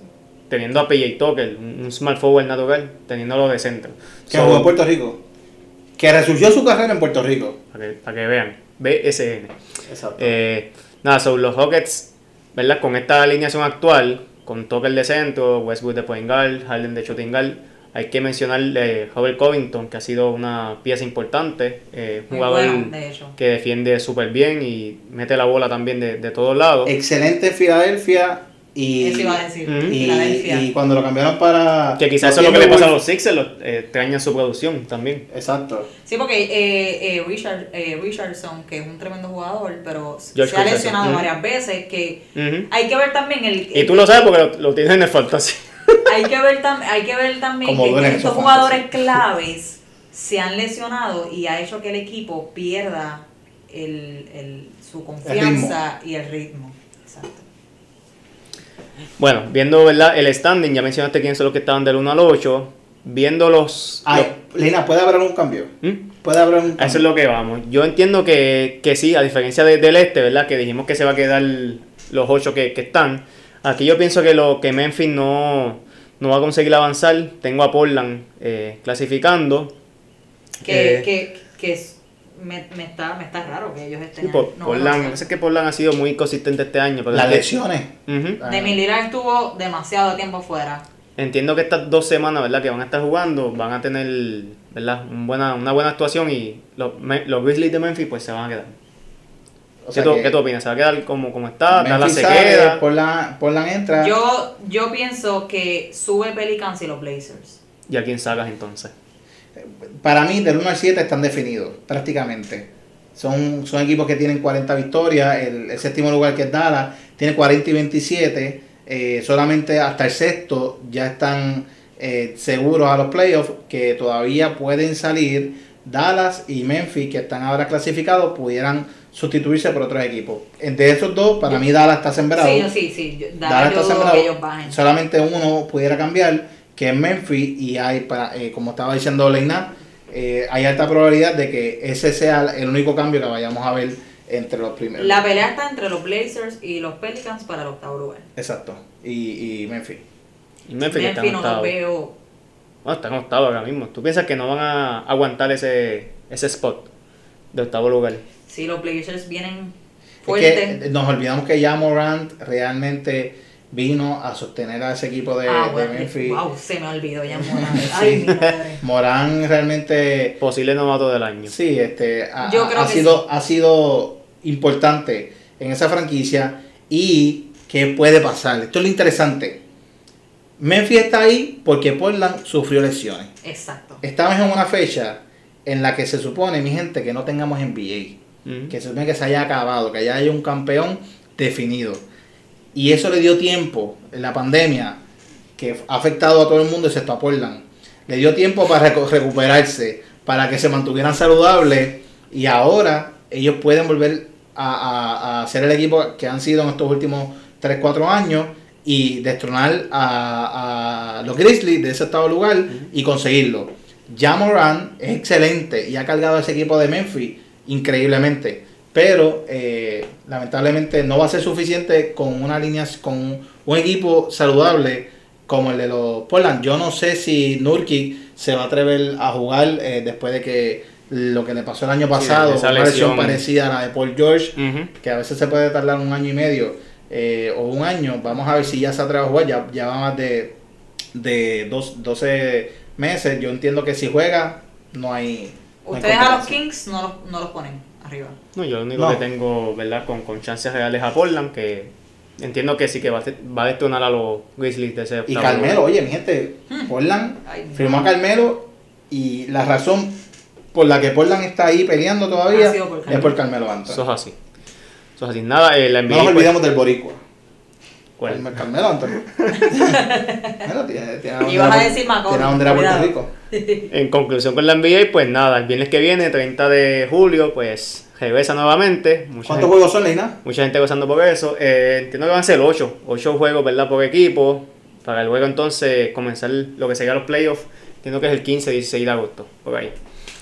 E: teniendo a PJ Tucker, un, un small forward natural, teniéndolo de centro.
D: Que
E: So,
D: jugó en Puerto Rico. Que resurgió su carrera en Puerto Rico.
E: para, que, para que vean, BSN.
D: Exacto.
E: Eh, nada, sobre los Rockets, ¿verdad? Con esta alineación actual, con Tucker de centro, Westwood de point guard, Harden de shooting guard, hay que mencionar eh, Robert Covington, que ha sido una pieza importante, eh, jugador
F: bueno, de hecho.
E: que defiende súper bien y mete la bola también de, de todos lados.
D: Excelente en Filadelfia y,
F: Eso iba a decir,
E: Mm.
D: y,
F: Filadelfia.
D: y cuando lo cambiaron para...
E: que quizás eso es lo que le pasa a los Sixers, los, eh, extrañan su producción también.
D: Exacto.
F: Sí, porque eh, eh, Richard, eh, Richardson, que es un tremendo jugador, pero
E: George
F: se ha lesionado varias veces, que hay que ver también el...
E: Y tú lo sabes porque lo, lo tienes en el fantasy.
F: hay que ver, tam- hay que ver también
D: Como
F: que estos jugadores claves se han lesionado y ha hecho que el equipo pierda el, el- su confianza y el ritmo. Exacto.
E: Bueno, viendo ¿verdad? el standing, ya mencionaste quiénes son los que estaban del 1 al 8. Viendo los.
D: Ay, Lina, ¿puede haber algún cambio?
E: ¿Mm?
D: ¿Puede haber
E: A
D: cambio?
E: eso es lo que vamos. Yo entiendo que, que sí, a diferencia de- del este, ¿verdad? Que dijimos que se va a quedar los ocho que, que están. Aquí yo pienso que lo que Memphis no, no va a conseguir avanzar. Tengo a Portland eh, clasificando.
F: Que,
E: Eh,
F: que, que es- me, me está, me está raro que ellos estén
E: sí, por-
F: no,
E: Portland,
F: sé.
E: es que Portland ha sido muy consistente este año. pero
D: Las
E: es que-
D: lesiones. Ah,
F: Demi Lillard estuvo demasiado tiempo fuera.
E: Entiendo que estas dos semanas, ¿verdad? Que van a estar jugando, van a tener, ¿verdad? Un buena, una buena actuación y los, Me- los Grizzlies de Memphis pues se van a quedar.
D: o
E: ¿Qué, tú,
D: que
E: qué tú opinas? ¿Se va a quedar como, como está? ¿Dallas
D: Memphis
E: se queda?
D: Portland, Portland entra.
F: Yo, yo pienso que sube Pelicans y los Blazers.
E: ¿Y a quién sacas entonces?
D: Para mí, del 1 al 7 están definidos, prácticamente. Son, son equipos que tienen 40 victorias. El, el séptimo lugar, que es Dallas, tiene 40 y 27. Eh, solamente hasta el sexto ya están eh, seguros a los playoffs, que todavía pueden salir. Dallas y Memphis, que están ahora clasificados, pudieran sustituirse por otros equipos. De esos dos, para mí Dallas está sembrado.
F: Sí, sí, sí.
D: Dallas
F: Dallas
D: está sembrado.
F: que ellos bajen.
D: Solamente uno pudiera cambiar, que es Memphis, y hay, para, eh, como estaba diciendo Leina, eh, hay alta probabilidad de que ese sea el único cambio que vayamos a ver entre los primeros.
F: La pelea está entre los Blazers y los Pelicans para el octavo lugar.
D: Exacto. Y, y Memphis.
E: Y Memphis, que está en
F: no
E: octavo.
F: los veo.
E: Bueno, está en octavo ahora mismo. ¿Tú piensas que no van a aguantar ese, ese spot de octavo lugar?
F: Si los Blazers vienen
D: Es que nos olvidamos que ya Morant realmente vino a sostener a ese equipo de,
F: ah,
D: de Memphis.
F: wow, se me olvidó ya Morán.
D: Sí.
F: Ay, mi madre.
D: Morant realmente
E: Posible novato del año.
D: Sí, este, ha,
F: Yo creo
D: ha
F: que
D: sido, ha sido importante en esa franquicia y qué puede pasar. Esto es lo interesante. Memphis está ahí porque Portland sufrió lesiones.
F: Exacto.
D: Estamos en una fecha en la que se supone, mi gente, que no tengamos NBA.
E: Ujú.
D: Que se supone que se haya acabado, que ya haya un campeón definido. Y eso le dio tiempo en la pandemia, que ha afectado a todo el mundo excepto a Portland. Le dio tiempo para recu- recuperarse, para que se mantuvieran saludables y ahora ellos pueden volver a, a- ser el equipo que han sido en estos últimos 3-4 años y destronar a, a los Grizzlies de ese octavo lugar y conseguirlo. Ja Moran es excelente y ha cargado a ese equipo de Memphis increíblemente, pero eh, lamentablemente no va a ser suficiente con una línea, con un equipo saludable como el de los Portland. Yo no sé si Nurkic se va a atrever a jugar eh, después de que lo que le pasó el año pasado, una lesión
E: lesión.
D: parecida a la de Paul George, que a veces se puede tardar un año y medio eh, o un año. Vamos a ver si ya se atreve a jugar. Ya, ya va más de, de dos, 12 meses. Yo entiendo que si juega, no hay. no hay
F: Ustedes a los. Kings no los, no los ponen arriba.
E: No, yo lo único
D: No.
E: que tengo, ¿verdad? Con, con chances reales a Portland, que entiendo que sí que va a, va a detonar a los Grizzlies de ese
D: Y Carmelo,
E: lugar.
D: oye, mi gente, Portland
F: Ay,
D: firmó a Carmelo y la razón por la que Portland está ahí peleando todavía
F: Ha sido por
D: es por Carmelo Anthony.
E: Eso es así. Eso es así. Nada, eh, la NBA.
D: No nos
E: pues,
D: olvidemos del Boricua.
E: ¿Cuál?
D: Carmelo- Carmelo Anthony. Bueno, tiene, tiene
F: Ibas
D: bandera
F: a decir Macaulay,
D: Tiene una bandera de Puerto
F: cuidado.
D: Rico.
E: En conclusión con la NBA, pues nada, el viernes que viene, 30 de julio, pues regresa nuevamente. Mucha
D: ¿Cuántos
E: gente,
D: juegos son, Leina?
E: mucha gente gozando por eso. Eh, entiendo que van a ser 8, 8 juegos, ¿verdad? Por equipo. Para luego entonces comenzar lo que sería los playoffs. Entiendo que es el 15, 16 de agosto, por ahí.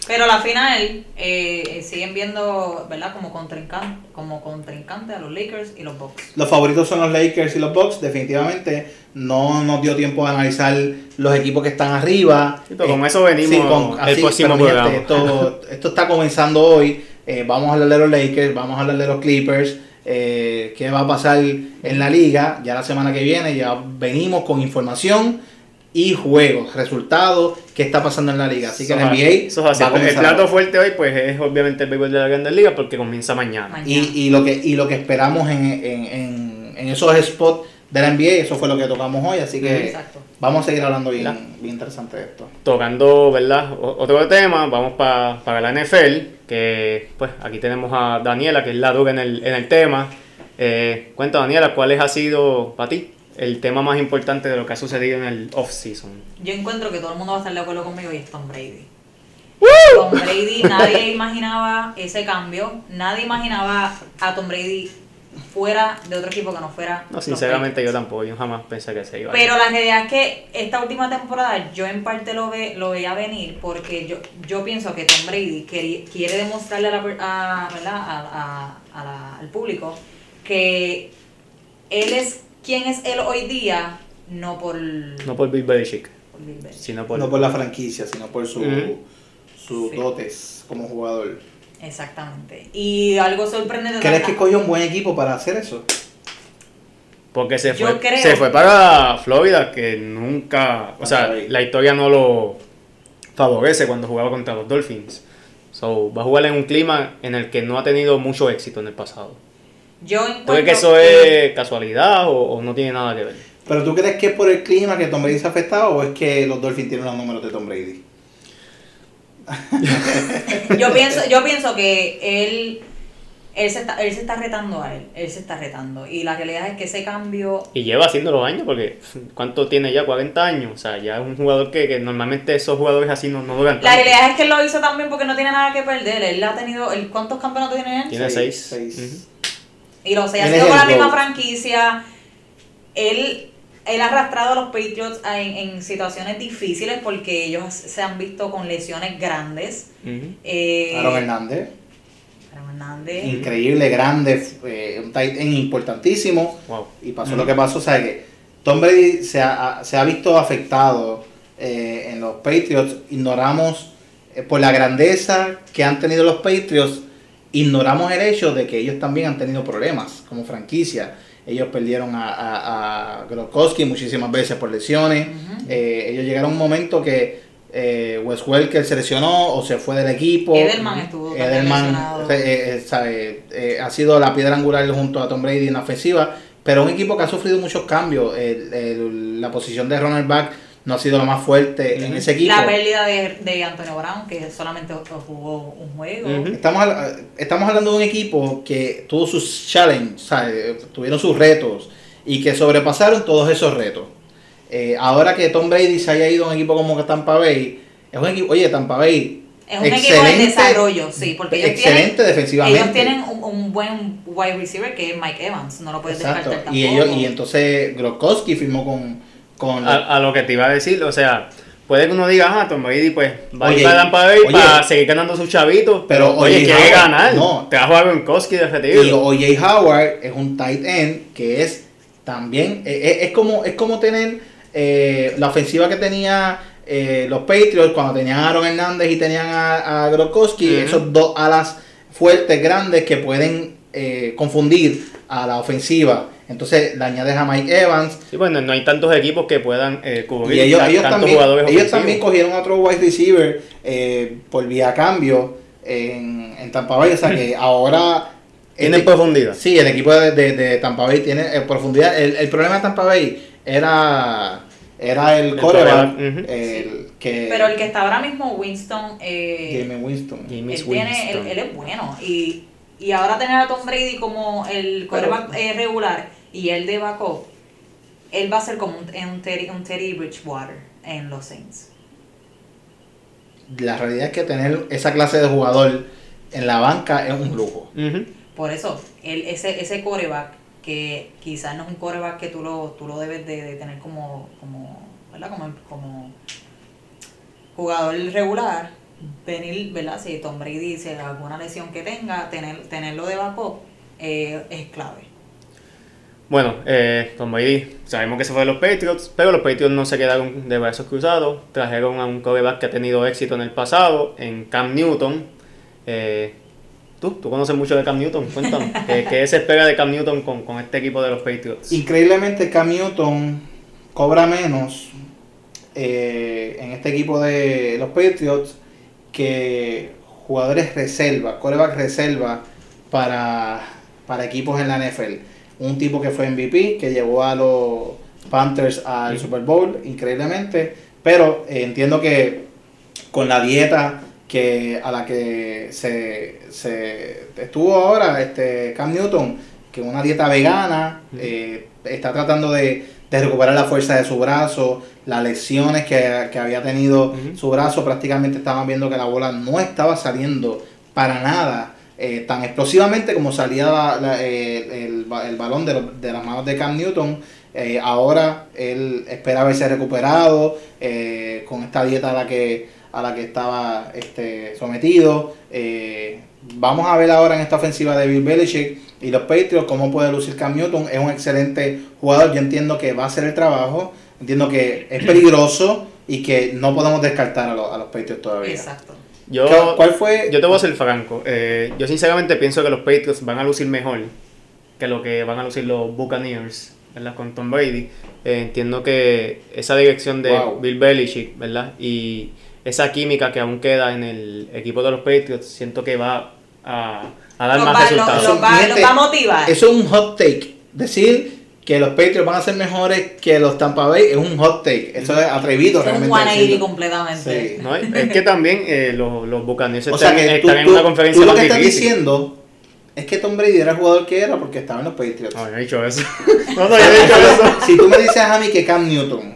F: Pero la final eh, eh, siguen viendo, ¿verdad? Como contrincante, como contrincante a los Lakers y los Bucks.
D: Los favoritos son los Lakers y los Bucks, definitivamente. No nos dio tiempo de analizar los equipos que están arriba.
E: Sí, pero con eso venimos el próximo
D: pero, mi
E: programa.
D: gente, esto, esto está comenzando hoy. Eh, vamos a hablar de los Lakers, vamos a hablar de los Clippers. eh, qué va a pasar en la liga. Ya la semana que viene ya venimos con información y juegos, resultados, qué está pasando en la liga. Así que la
E: es-
D: NBA
E: eso es así.
D: va a
E: El plato fuerte hoy, pues es obviamente el béisbol de la Grandes Ligas porque comienza mañana.
F: Mañana.
D: Y, y lo que y lo que esperamos en, en, en, en esos spots de la NBA, eso fue lo que tocamos hoy, así que
F: Exacto.
D: vamos a seguir hablando bien, bien interesante de esto.
E: tocando, ¿verdad? O- Otro tema, vamos pa- para la NFL, que pues aquí tenemos a Daniela, que es la dura en el, en el tema. Eh, cuenta Daniela, ¿cuál ha sido para ti el tema más importante de lo que ha sucedido en el off-season?
F: Yo encuentro que todo el mundo va a estar de acuerdo conmigo y es Tom Brady. Tom Brady, nadie imaginaba ese cambio, nadie imaginaba a Tom Brady fuera de otro equipo que no fuera.
E: No, sinceramente yo tampoco, yo jamás pensé que se iba a
F: Pero la realidad es que esta última temporada yo en parte lo, ve, lo veía venir porque yo, yo pienso que Tom Brady queri- quiere demostrarle a la a, ¿verdad? a- a- a la- al público que él es quien es él hoy día, no por,
E: No por Bill Belichick,
F: por Bill Belichick.
E: sino por...
D: No por la franquicia, sino por su, sus
F: Sí.
D: dotes como jugador.
F: Exactamente. Y algo sorprendente
D: ¿Crees que cogió un buen equipo para hacer eso?
E: Porque se fue,
F: creo-
E: se fue para Florida, que nunca, o sea, la historia no lo favorece cuando jugaba contra los Dolphins. So, va a jugar en un clima en el que no ha tenido mucho éxito en el pasado.
F: Yo
E: ¿Tú
F: encuentro
E: crees que eso es casualidad o, o no tiene nada que ver?
D: ¿Pero tú crees que es por el clima que Tom Brady se ha afectado o es que los Dolphins tienen los números de Tom Brady?
F: yo pienso, yo pienso que él, él se está, él se está retando a él, él se está retando. Y la realidad es que ese cambio
E: Y lleva haciéndolo años, porque ¿cuánto tiene ya? 40 años. O sea, ya es un jugador que, que normalmente esos jugadores así no, no duran
F: La realidad es que él lo hizo también porque no tiene nada que perder. Él ha tenido. ¿Cuántos campeonatos tiene él?
E: Tiene seis.
D: seis.
F: Y los seis ha sido con la misma franquicia. Él, él ha arrastrado a los Patriots en, en situaciones difíciles porque ellos se han visto con lesiones grandes. Eh,
D: Aaron Hernández,
F: Aaron Hernández.
D: increíble, grande, eh, un tight end importantísimo.
E: Wow.
D: Y pasó lo que pasó, o sea que Tom Brady se ha, se ha visto afectado eh, en los Patriots. Ignoramos eh, por la grandeza que han tenido los Patriots, ignoramos el hecho de que ellos también han tenido problemas como franquicia. Ellos perdieron a, a, a Gronkowski muchísimas veces por lesiones. Eh, ellos llegaron a un momento que eh, Wes Welker se lesionó o se fue del equipo.
F: Edelman estuvo
D: Edelman
F: lesionado.
D: eh, eh, sabe, eh, ha sido la piedra angular junto a Tom Brady en la ofensiva, pero un equipo que ha sufrido muchos cambios. El- el- la posición de Ronald Back no ha sido la más fuerte en ese equipo.
F: La pérdida de, de Antonio Brown, que solamente jugó un juego.
D: Estamos, estamos hablando de un equipo que tuvo sus challenges, ¿sabes? tuvieron sus retos y que sobrepasaron todos esos retos. Eh, ahora que Tom Brady se haya ido a un equipo como Tampa Bay, es un equipo, oye, Tampa Bay.
F: Es un equipo de desarrollo, sí, porque ellos
D: excelente
F: tienen,
D: defensivamente.
F: ellos tienen un, un buen wide receiver que es Mike Evans, no lo puedes
D: Exacto.
F: descartar
D: Y,
F: tampoco.
D: ellos, y entonces Gronkowski firmó con, con
E: A, a lo que te iba a decir, o sea, puede que uno diga, ah, Tom Brady pues va
D: Oye,
E: a ir para Tampa Bay
D: oye.
E: para seguir ganando sus chavitos, pero,
D: Pero,
E: oye, quiere
D: Howard,
E: ganar.
D: no.
E: Te va a jugar con Koski de
D: Y
E: retiro.
D: OJ Howard es un tight end que es también, eh, eh, es, como, es como tener eh, la ofensiva que tenía eh, los Patriots cuando tenían a Aaron Hernández y tenían a, a Gronkowski, esos dos alas fuertes, grandes que pueden eh, confundir a la ofensiva. Entonces le añades a Mike Evans
E: Sí, bueno, no hay tantos equipos que puedan eh, cubrir
D: y ellos, ellos,
E: tantos
D: también,
E: jugadores
D: ellos
E: ofensivos.
D: también cogieron otro wide receiver eh, por vía cambio en, en Tampa Bay. O sea que ahora
E: Tiene
D: Este-
E: profundidad.
D: Sí, el equipo de, de- de Tampa Bay tiene eh, profundidad. El, el problema de Tampa Bay era, era el,
E: El
D: quarterback,
E: ujú.
D: el que
F: Pero el que está ahora mismo, Winston, eh,
D: Jamie Winston.
F: Él, tiene, él,
E: Winston.
F: él es bueno. Y, y ahora tener a Tom Brady como el quarterback eh, regular y él de backup, él va a ser como un, un, Teddy, un Teddy Bridgewater en los Saints.
D: La realidad es que tener esa clase de jugador en la banca es un lujo.
F: Por eso, él, ese, ese quarterback, que quizás no es un quarterback que tú lo, tú lo debes de, de tener como, como, ¿verdad? Como, como jugador regular, venir, ¿verdad? Si Tom Brady dice alguna lesión que tenga, tener, tenerlo de backup eh, es clave.
E: Bueno, eh, Tom Brady, sabemos que se fue de los Patriots, pero los Patriots no se quedaron de brazos cruzados. Trajeron a un quarterback que ha tenido éxito en el pasado, en Cam Newton. Eh, ¿Tú? ¿Tú conoces mucho de Cam Newton? Cuéntame. ¿Qué, qué se espera de Cam Newton con, con este equipo de los Patriots?
D: Increíblemente Cam Newton cobra menos eh, en este equipo de los Patriots que jugadores reserva, coreback reserva para, para equipos en la NFL. Un tipo que fue MVP, que llevó a los Panthers al Super Bowl, increíblemente, pero eh, entiendo que con la dieta que a la que se, se estuvo ahora este Cam Newton, que una dieta vegana, eh, está tratando de, de recuperar la fuerza de su brazo, las lesiones que, que había tenido su brazo, prácticamente estaban viendo que la bola no estaba saliendo para nada eh, tan explosivamente como salía la- la- eh, el, el balón de, lo- de las manos de Cam Newton. Eh, ahora él espera haberse recuperado con esta dieta a la que, a la que estaba este, sometido. Vamos a ver ahora en esta ofensiva de Bill Belichick y los Patriots cómo puede lucir Cam Newton. Es un excelente jugador. Yo entiendo que va a hacer el trabajo. Entiendo que es peligroso y que no podemos descartar a los, a los Patriots todavía.
F: Exacto.
E: Yo,
D: ¿Qué- ¿Cuál fue?
E: yo te voy a ser franco. eh, yo sinceramente pienso que los Patriots van a lucir mejor que lo que van a lucir los Buccaneers, ¿verdad? Con Tom Brady. Eh, entiendo que esa dirección de
D: Wow.
E: Bill Belichick, ¿verdad? Y esa química que aún queda en el equipo de los Patriots, siento que va a, a dar
F: Los
E: más
F: va-
E: resultados.
F: los- los va- va a motivar.
D: Eso es un hot take. Decir que los Patriots van a ser mejores que los Tampa Bay es un hot take. Eso es atrevido
F: Es un
D: realmente.
F: 180
D: decirlo.
F: completamente.
D: Sí.
E: ¿no? Es que también eh, los, los Buccaneers
D: O sea
E: están,
D: que tú,
E: están en
D: tú-
E: una conferencia
D: tú lo que estás
E: difícil.
D: diciendo es que Tom Brady era el jugador que era porque estaba en los Patriots.
E: No, yo no he dicho eso. No, no, yo he dicho eso.
D: si tú me dices a mí que Cam Newton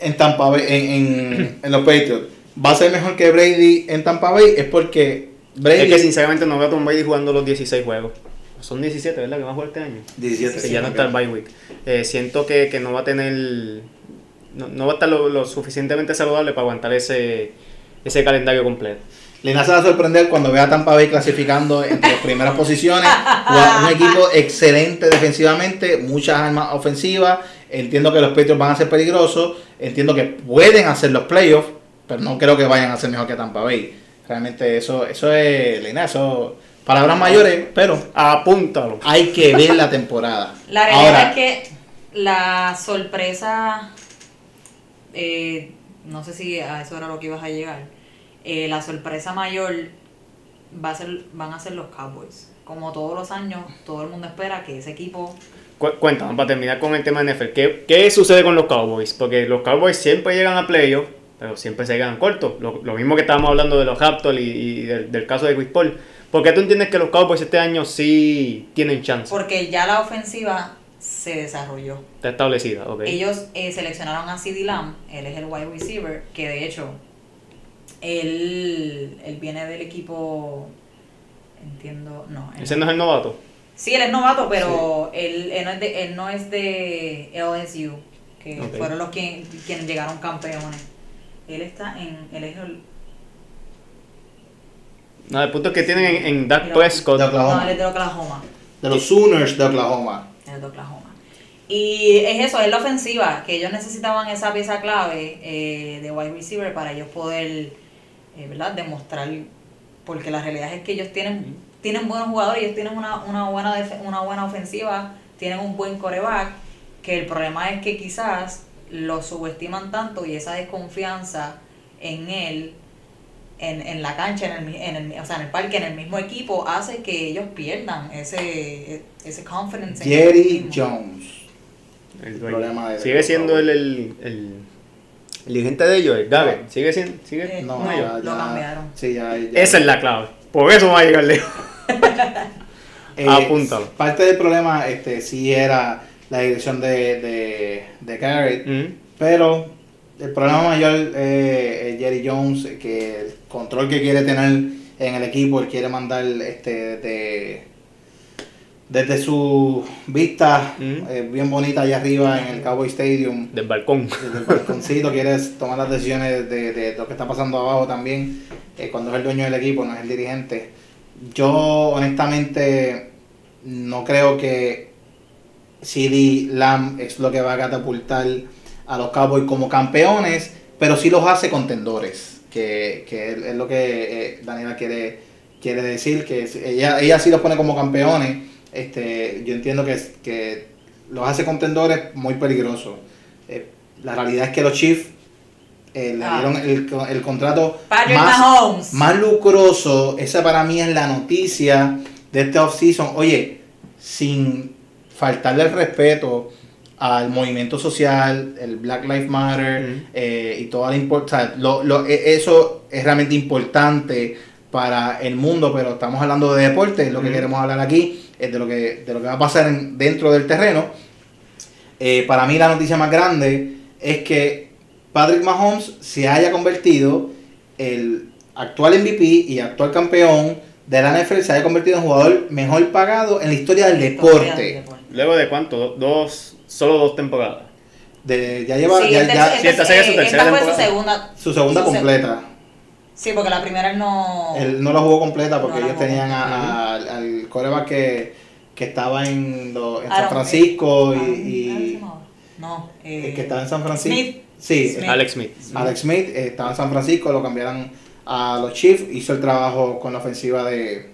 D: en Tampa Bay, en, en, en los Patriots va a ser mejor que Brady en Tampa Bay es porque Brady
E: Es que sinceramente no veo a Tom Brady jugando los 16 juegos. Son 17, ¿verdad? Que va a jugar este año.
D: 17
E: que ya no está el bye week. Eh, siento que, que no va a tener. No, no va a estar lo, lo suficientemente saludable para aguantar ese, ese calendario completo.
D: Lina se va a sorprender cuando vea a Tampa Bay clasificando entre las primeras posiciones. Un equipo excelente defensivamente, muchas armas ofensivas. Entiendo que los Patriots van a ser peligrosos. Entiendo que pueden hacer los playoffs, pero no creo que vayan a ser mejor que Tampa Bay. Realmente eso, eso es, Lina, eso palabras mayores, pero
E: Apúntalo.
D: hay que ver la temporada.
F: La realidad
D: Ahora,
F: es que la sorpresa, eh, no sé si a eso era lo que ibas a llegar, eh, la sorpresa mayor va a ser, van a ser los Cowboys. Como todos los años, todo el mundo espera que ese equipo...
E: Cu- Cuéntame, para terminar con el tema de NFL, ¿qué, ¿qué sucede con los Cowboys? Porque los Cowboys siempre llegan a playoffs, pero siempre se quedan cortos. Lo, lo mismo que estábamos hablando de los Raptors y, y del, del caso de Chris Paul. ¿Por qué tú entiendes que los Cowboys este año sí tienen chance?
F: Porque ya la ofensiva se desarrolló.
E: Está establecida, ok.
F: Ellos eh, seleccionaron a CD Lamb, él es el wide receiver, que de hecho, él, él viene del equipo, entiendo, no. él
E: ¿Ese no es el novato?
F: Sí, él es novato, pero él, él no es de, él no es de LSU, que fueron los quienes llegaron campeones. Él está en, él es el,
E: No, el punto es que tienen en, en Dak
F: Mira.
E: Prescott.
D: De Oklahoma.
F: no, él es de Oklahoma.
D: de los Sooners de Oklahoma.
F: Él es de Oklahoma. Y es eso, es la ofensiva, que ellos necesitaban esa pieza clave eh, de wide receiver para ellos poder, eh, ¿verdad? Demostrar, porque la realidad es que ellos tienen, tienen buenos jugadores, ellos tienen una, una, buena def- una buena ofensiva, tienen un buen coreback, que el problema es que quizás lo subestiman tanto y esa desconfianza en él en, en la cancha, en el, mi- en el, o sea, en el parque, en el mismo equipo, hace que ellos pierdan ese, ese confidence.
D: Jerry. Jones.
E: El
D: problema de-
E: sigue siendo el, el, el, el dirigente de ellos, el Gabe. Sigue siendo. Sigue
F: Eh,
D: No, ya,
F: lo
D: ya-
F: cambiaron.
D: Sí, ya, ya.
E: Esa es la clave. Por eso va a llegar lejos.
D: Eh,
E: Apúntalo.
D: Parte del problema este, sí era la dirección de, de, de Garrett,
E: Mm.
D: pero el problema mayor eh, es Jerry Jones, que el control que quiere tener en el equipo, él quiere mandar este, de, desde su vista
E: Mm.
D: eh, bien bonita allá arriba en el Cowboy Stadium,
E: Del balcón.
D: desde el balconcito, quieres tomar las decisiones de, de lo que está pasando abajo también, eh, cuando es el dueño del equipo, no es el dirigente. Yo honestamente no creo que CD Lamb es lo que va a catapultar a los Cowboys como campeones, pero sí los hace contendores, que, que es, lo que eh, Daniela quiere, quiere decir, que ella, ella sí los pone como campeones, este, yo entiendo que, que los hace contendores muy peligrosos. Eh, la realidad es que los Chiefs eh, le
F: Ah.
D: dieron el, el contrato más, más lucroso. Esa para mí es la noticia de este offseason. Oye, sin faltarle el respeto al movimiento social, el Black Lives Matter eh, y toda la importancia. Lo, lo- e- eso es realmente importante para el mundo, pero estamos hablando de deporte, es lo que queremos hablar aquí, es de lo que, de lo que va a pasar en- dentro del terreno. Eh, para mí la noticia más grande es que Patrick Mahomes se haya convertido el actual MVP y actual campeón de la NFL, se haya convertido en jugador mejor pagado en la historia del deporte.
E: Luego de cuánto? Do- Dos, solo dos temporadas.
D: De, ya lleva
F: Sí,
D: ya-
F: este-
D: ya-
F: este-
E: sí, esta sería su
F: eh,
E: tercera
F: esta fue su
E: temporada.
F: segunda.
D: su segunda
F: su
D: completa.
F: Sí, porque la primera él no.
D: Él no la jugó completa porque
F: No
D: ellos tenían a- a- al, al coreback que, que estaba en, lo- en San Francisco y,
F: ¿cómo
D: y?
F: No, eh,
D: el que estaba en San Francisco.
F: Smith.
D: Sí,
F: Smith.
E: Alex Smith.
D: Alex Smith eh, estaba en San Francisco, lo cambiaron a los Chiefs, hizo el trabajo con la ofensiva de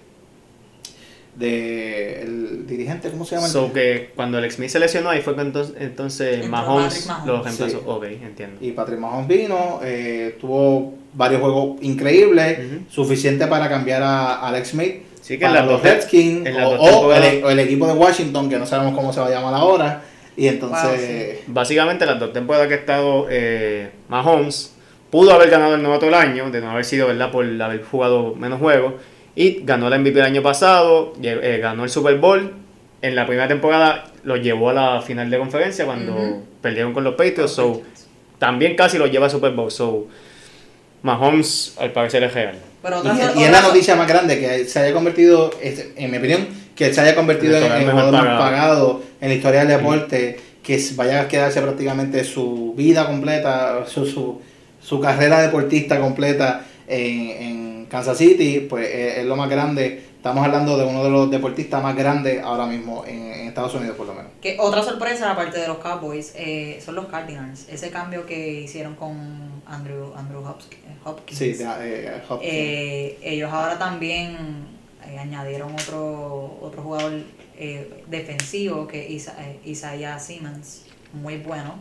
D: de el dirigente, ¿cómo se llama?
E: So que cuando Alex Smith se lesionó, ahí fue que entonces, entonces Mahomes,
F: Patrick Mahomes.
E: lo reemplazó.
D: Sí.
E: Ok, entiendo.
D: y Patrick Mahomes vino, eh, tuvo varios juegos increíbles,
E: Ujú.
D: suficiente para cambiar a Alex Smith
E: Sí, que en
D: para los Redskins o, el, o el equipo de Washington, que no sabemos cómo se va a llamar ahora, y entonces...
E: Básicamente las dos temporadas que ha estado eh, Mahomes pudo haber ganado el novato del año, de no haber sido, ¿verdad? Por haber jugado menos juegos. Y ganó la MVP el año pasado, eh, ganó el Super Bowl. En la primera temporada lo llevó a la final de conferencia cuando perdieron con los Patriots. So, también casi lo lleva a Super Bowl. So, Mahomes al parecer es real.
F: Pero
D: Y,
F: otra,
D: y es la noticia más grande que se haya convertido, en mi opinión, que se haya convertido en el jugador más
E: pagado.
D: en la historia del deporte, que vaya a quedarse prácticamente su vida completa, su, su, su carrera deportista completa en, en Kansas City, pues es, es lo más grande. Estamos hablando de uno de los deportistas más grandes ahora mismo en, en Estados Unidos, por lo menos.
F: Que otra sorpresa, aparte de los Cowboys, eh, son los Cardinals. Ese cambio que hicieron con Andrew, Andrew Hopkins. Hopkins.
D: Sí, de- eh, Hopkins.
F: Eh, ellos ahora también eh, añadieron otro otro jugador eh, defensivo que Isa- eh, Isaiah Simmons, muy bueno.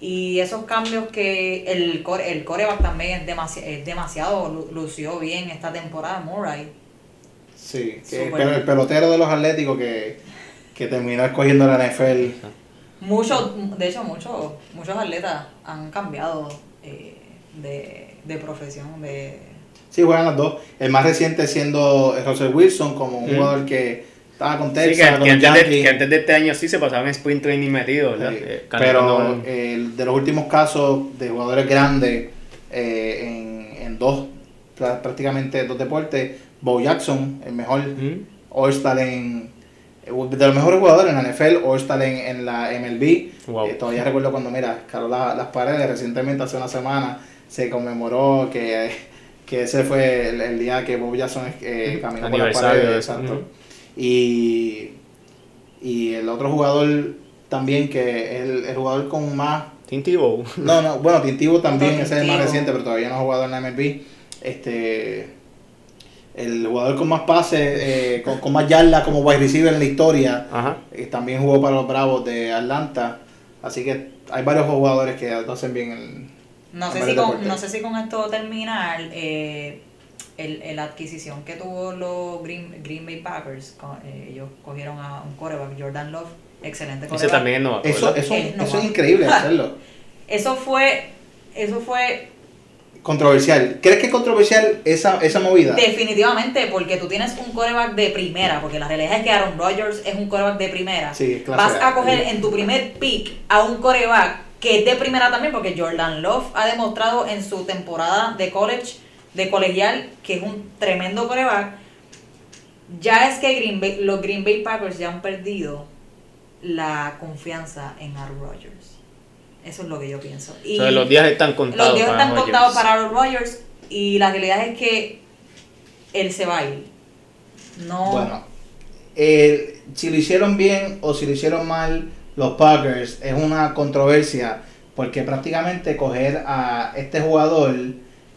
F: Y esos cambios que el, core, el coreback también es, demasi- es demasiado, lu- lució bien esta temporada, Murray.
D: Sí, que
F: Súper.
D: pero el pelotero de los Atléticos que, que terminó escogiendo la NFL.
F: Muchos, de hecho, muchos muchos atletas han cambiado eh, de, de profesión, de...
D: Sí, juegan los dos. El más reciente siendo Russell Wilson, como un
E: Mm.
D: jugador que estaba con
E: Sí, que,
D: con
E: que
D: los
E: antes de,
D: Yankees.
E: que antes de este año sí se pasaban sprint training metido, ¿verdad?
D: Sí,
E: Eh,
D: pero eh, de los últimos casos de jugadores grandes eh, en, en dos, prá- prácticamente dos deportes, Bo Jackson, el mejor
E: Ujú.
D: All-Star en. De los mejores jugadores en la NFL, All-Star en, en la MLB.
E: Wow.
D: Eh, todavía recuerdo cuando, mira, escaló la- las paredes. Recientemente, hace una semana, se conmemoró que, que ese fue el, el día que Bob Jackson eh, caminó por las paredes. exacto. Y, y el otro jugador también, que es el, el jugador con más
E: Tim Tebow.
D: no, no, bueno, Tintivo también,
F: Otro
D: ese es el más
F: Tintivo.
D: reciente, pero todavía no ha jugado en la MLB. Este, el jugador con más pases, eh, con, con más yardas como wide receiver en la historia,
E: Ajá.
D: eh, también jugó para los Bravos de Atlanta. Así que hay varios jugadores que lo hacen bien en,
F: No sé, si con, no sé si con esto terminar. Eh, el, el adquisición que tuvo los Green, Green Bay Packers, eh, ellos cogieron a un coreback, Jordan Love, excelente
E: Ese
F: coreback.
E: también es nuevo.
D: Eso, eso,
F: Eh, no
D: eso es increíble hacerlo.
F: Eso fue, eso fue
D: Controversial. ¿Crees que es controversial esa, esa movida?
F: definitivamente porque tú tienes un coreback de primera, porque la realidad es que Aaron Rodgers es un coreback de primera.
D: Sí, clase
F: Vas
D: A.
F: a coger en tu primer pick a un coreback que es de primera también, porque Jordan Love ha demostrado en su temporada de college, de colegial, que es un tremendo coreback. Ya es que Green Bay- los Green Bay Packers ya han perdido la confianza en Aaron Rodgers. Eso es lo que yo pienso.
E: O sea, los días están contados.
F: Los días
E: para
F: están
E: Rodgers.
F: contados para Aaron Rodgers y la realidad es que él se va a ir. No.
D: Bueno, eh, si lo hicieron bien o si lo hicieron mal los Packers es una controversia porque prácticamente coger a este jugador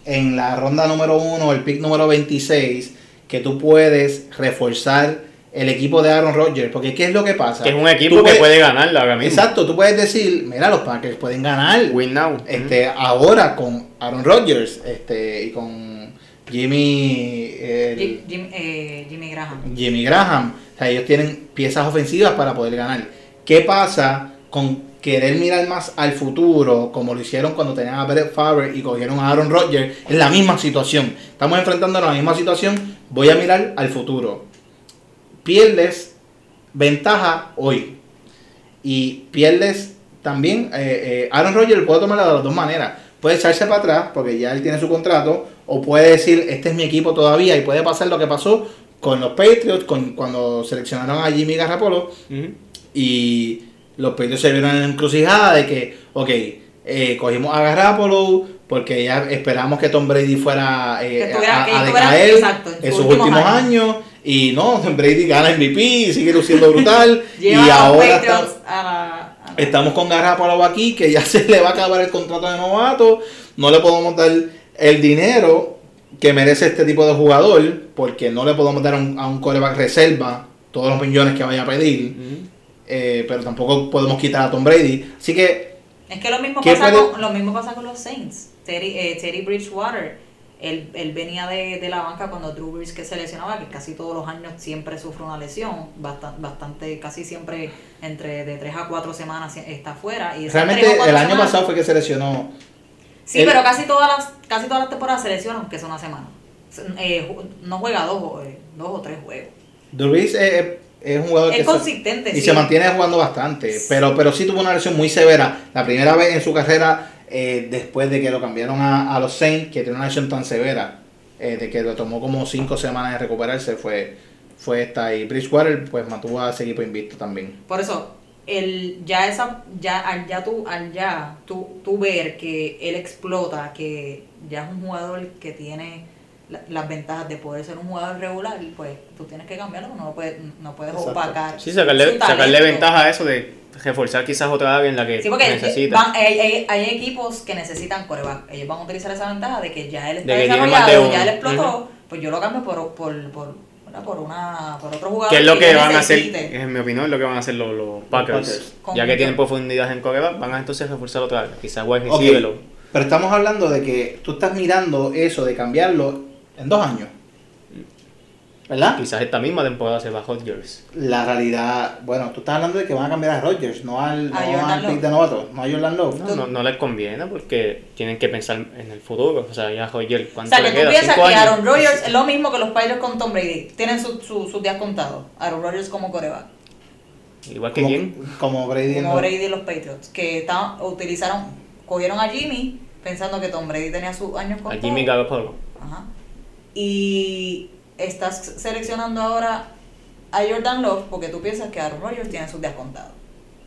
D: en la ronda número uno, el pick número 26, que tú puedes reforzar el equipo de Aaron Rodgers, porque ¿qué es lo que pasa?
E: Que es un equipo que puede ganar ahora mismo.
D: Exacto, tú puedes decir, mira, los Packers pueden ganar
E: Win now.
D: este, ahora con Aaron Rodgers este, y con Jimmy, el-
F: Jim- Jim- eh, Jimmy Graham.
D: Jimmy Graham. O sea, ellos tienen piezas ofensivas para poder ganar. ¿Qué pasa con querer mirar más al futuro, como lo hicieron cuando tenían a Brett Favre y cogieron a Aaron Rodgers? Es la misma situación. Estamos enfrentando la misma situación. Voy a mirar al futuro. Pierdes ventaja hoy. Y pierdes también. eh, eh, Aaron Rodgers puede tomarla de las dos maneras. Puede echarse para atrás porque ya él tiene su contrato. O puede decir, este es mi equipo todavía. Y puede pasar lo que pasó con los Patriots con, cuando seleccionaron a Jimmy Garoppolo.
E: Ujú.
D: Y los Patriots se vieron en la encrucijada de que, ok, eh, cogimos a Garoppolo porque ya esperamos que Tom Brady fuera eh,
F: tuviera-
D: a, a decaer
F: exacto, en sus últimos
D: últimos
F: años.
D: años. Y no, Tom Brady gana MVP y sigue luciendo brutal. y ahora está-
F: a la- a la-
D: Estamos con Garoppolo aquí, que ya se le va a acabar el contrato de novato. No le podemos dar el dinero que merece este tipo de jugador, porque no le podemos dar a un, a un coreback reserva todos los millones que vaya a pedir. Eh, pero tampoco podemos quitar a Tom Brady. Así que,
F: Es que lo mismo,
D: ¿Qué
F: pasa
D: puede-
F: con, lo mismo pasa con los Saints. Terry, eh, Bridgewater, él, él venía de, de la banca cuando Drew Brees que se lesionaba, que casi todos los años siempre sufre una lesión, bastante, bastante casi siempre entre de 3 a 4 semanas está fuera. Y
D: realmente el año
F: semanas-
D: pasado fue que se lesionó.
F: Sí,
D: él-
F: pero casi todas las casi todas las temporadas se lesionan, aunque sea una semana. Eh, no juega dos, o- eh, dos o tres juegos.
D: Drew Brees es, un jugador
F: Es
D: que se-
F: consistente,
D: y
F: sí.
D: se mantiene jugando bastante. Pero, pero sí tuvo una lesión muy severa. La primera vez en su carrera, eh, después de que lo cambiaron a, a los Saints, que tiene una lesión tan severa, eh, de que le tomó como cinco semanas de recuperarse, fue, fue esta. Y Bridgewater, pues mantuvo a ese equipo invicto también.
F: Por eso, el, ya esa, ya, al ya tú, al ya tú, tú ver que él explota, que ya es un jugador que tiene la- las ventajas de poder ser un jugador regular, pues tú tienes que cambiarlo, no lo puedes, no puedes
D: Exacto.
F: opacar.
E: Sí, sacarle,
F: su
E: sacarle ventaja a eso de reforzar quizás otra área en la que
F: Sí, porque
E: necesita.
F: van- hay, hay- hay equipos que necesitan coreback. Ellos van a utilizar esa ventaja de que ya él está
E: De que
F: desarrollado, ya él explotó, pues yo lo cambio por, por, por, por, una, por otro jugador.
E: ¿Qué es lo que van a hacer? En mi opinión, es lo que van a hacer los, los Packers.
D: Packers.
E: Ya que tienen profundidad en coreback, van a entonces reforzar otra área. Quizás wide
D: Ok,
E: receiver o-
D: Pero estamos hablando de que tú estás mirando eso de cambiarlo en dos años. ¿Verdad?
E: Quizás esta misma temporada se va a Rodgers.
D: La realidad, bueno, tú estás hablando de que van a cambiar a Rodgers, no al, no
F: A
D: al pick de novato, no a Jordan Love.
E: No, no, no les conviene porque tienen que pensar en el futuro. O sea, ya Rodgers,
F: O
E: ¿cuánto
F: sea,
E: le
F: que tú
E: queda?
F: piensas
E: ¿Cinco
F: que
E: años?
F: Aaron Rodgers es lo mismo que los Patriots con Tom Brady. Tienen su- su- sus días contados. Aaron Rodgers como coreback.
E: Igual que
D: como,
E: quién.
D: como Brady.
F: Como
D: los-
F: Brady y los Patriots. Que estaban, utilizaron, cogieron a Jimmy pensando que Tom Brady tenía sus años
E: A
F: contados.
E: Jimmy Garoppolo.
F: Ajá. Y estás seleccionando ahora a Jordan Love porque tú piensas que Aaron Rodgers tiene sus días contados.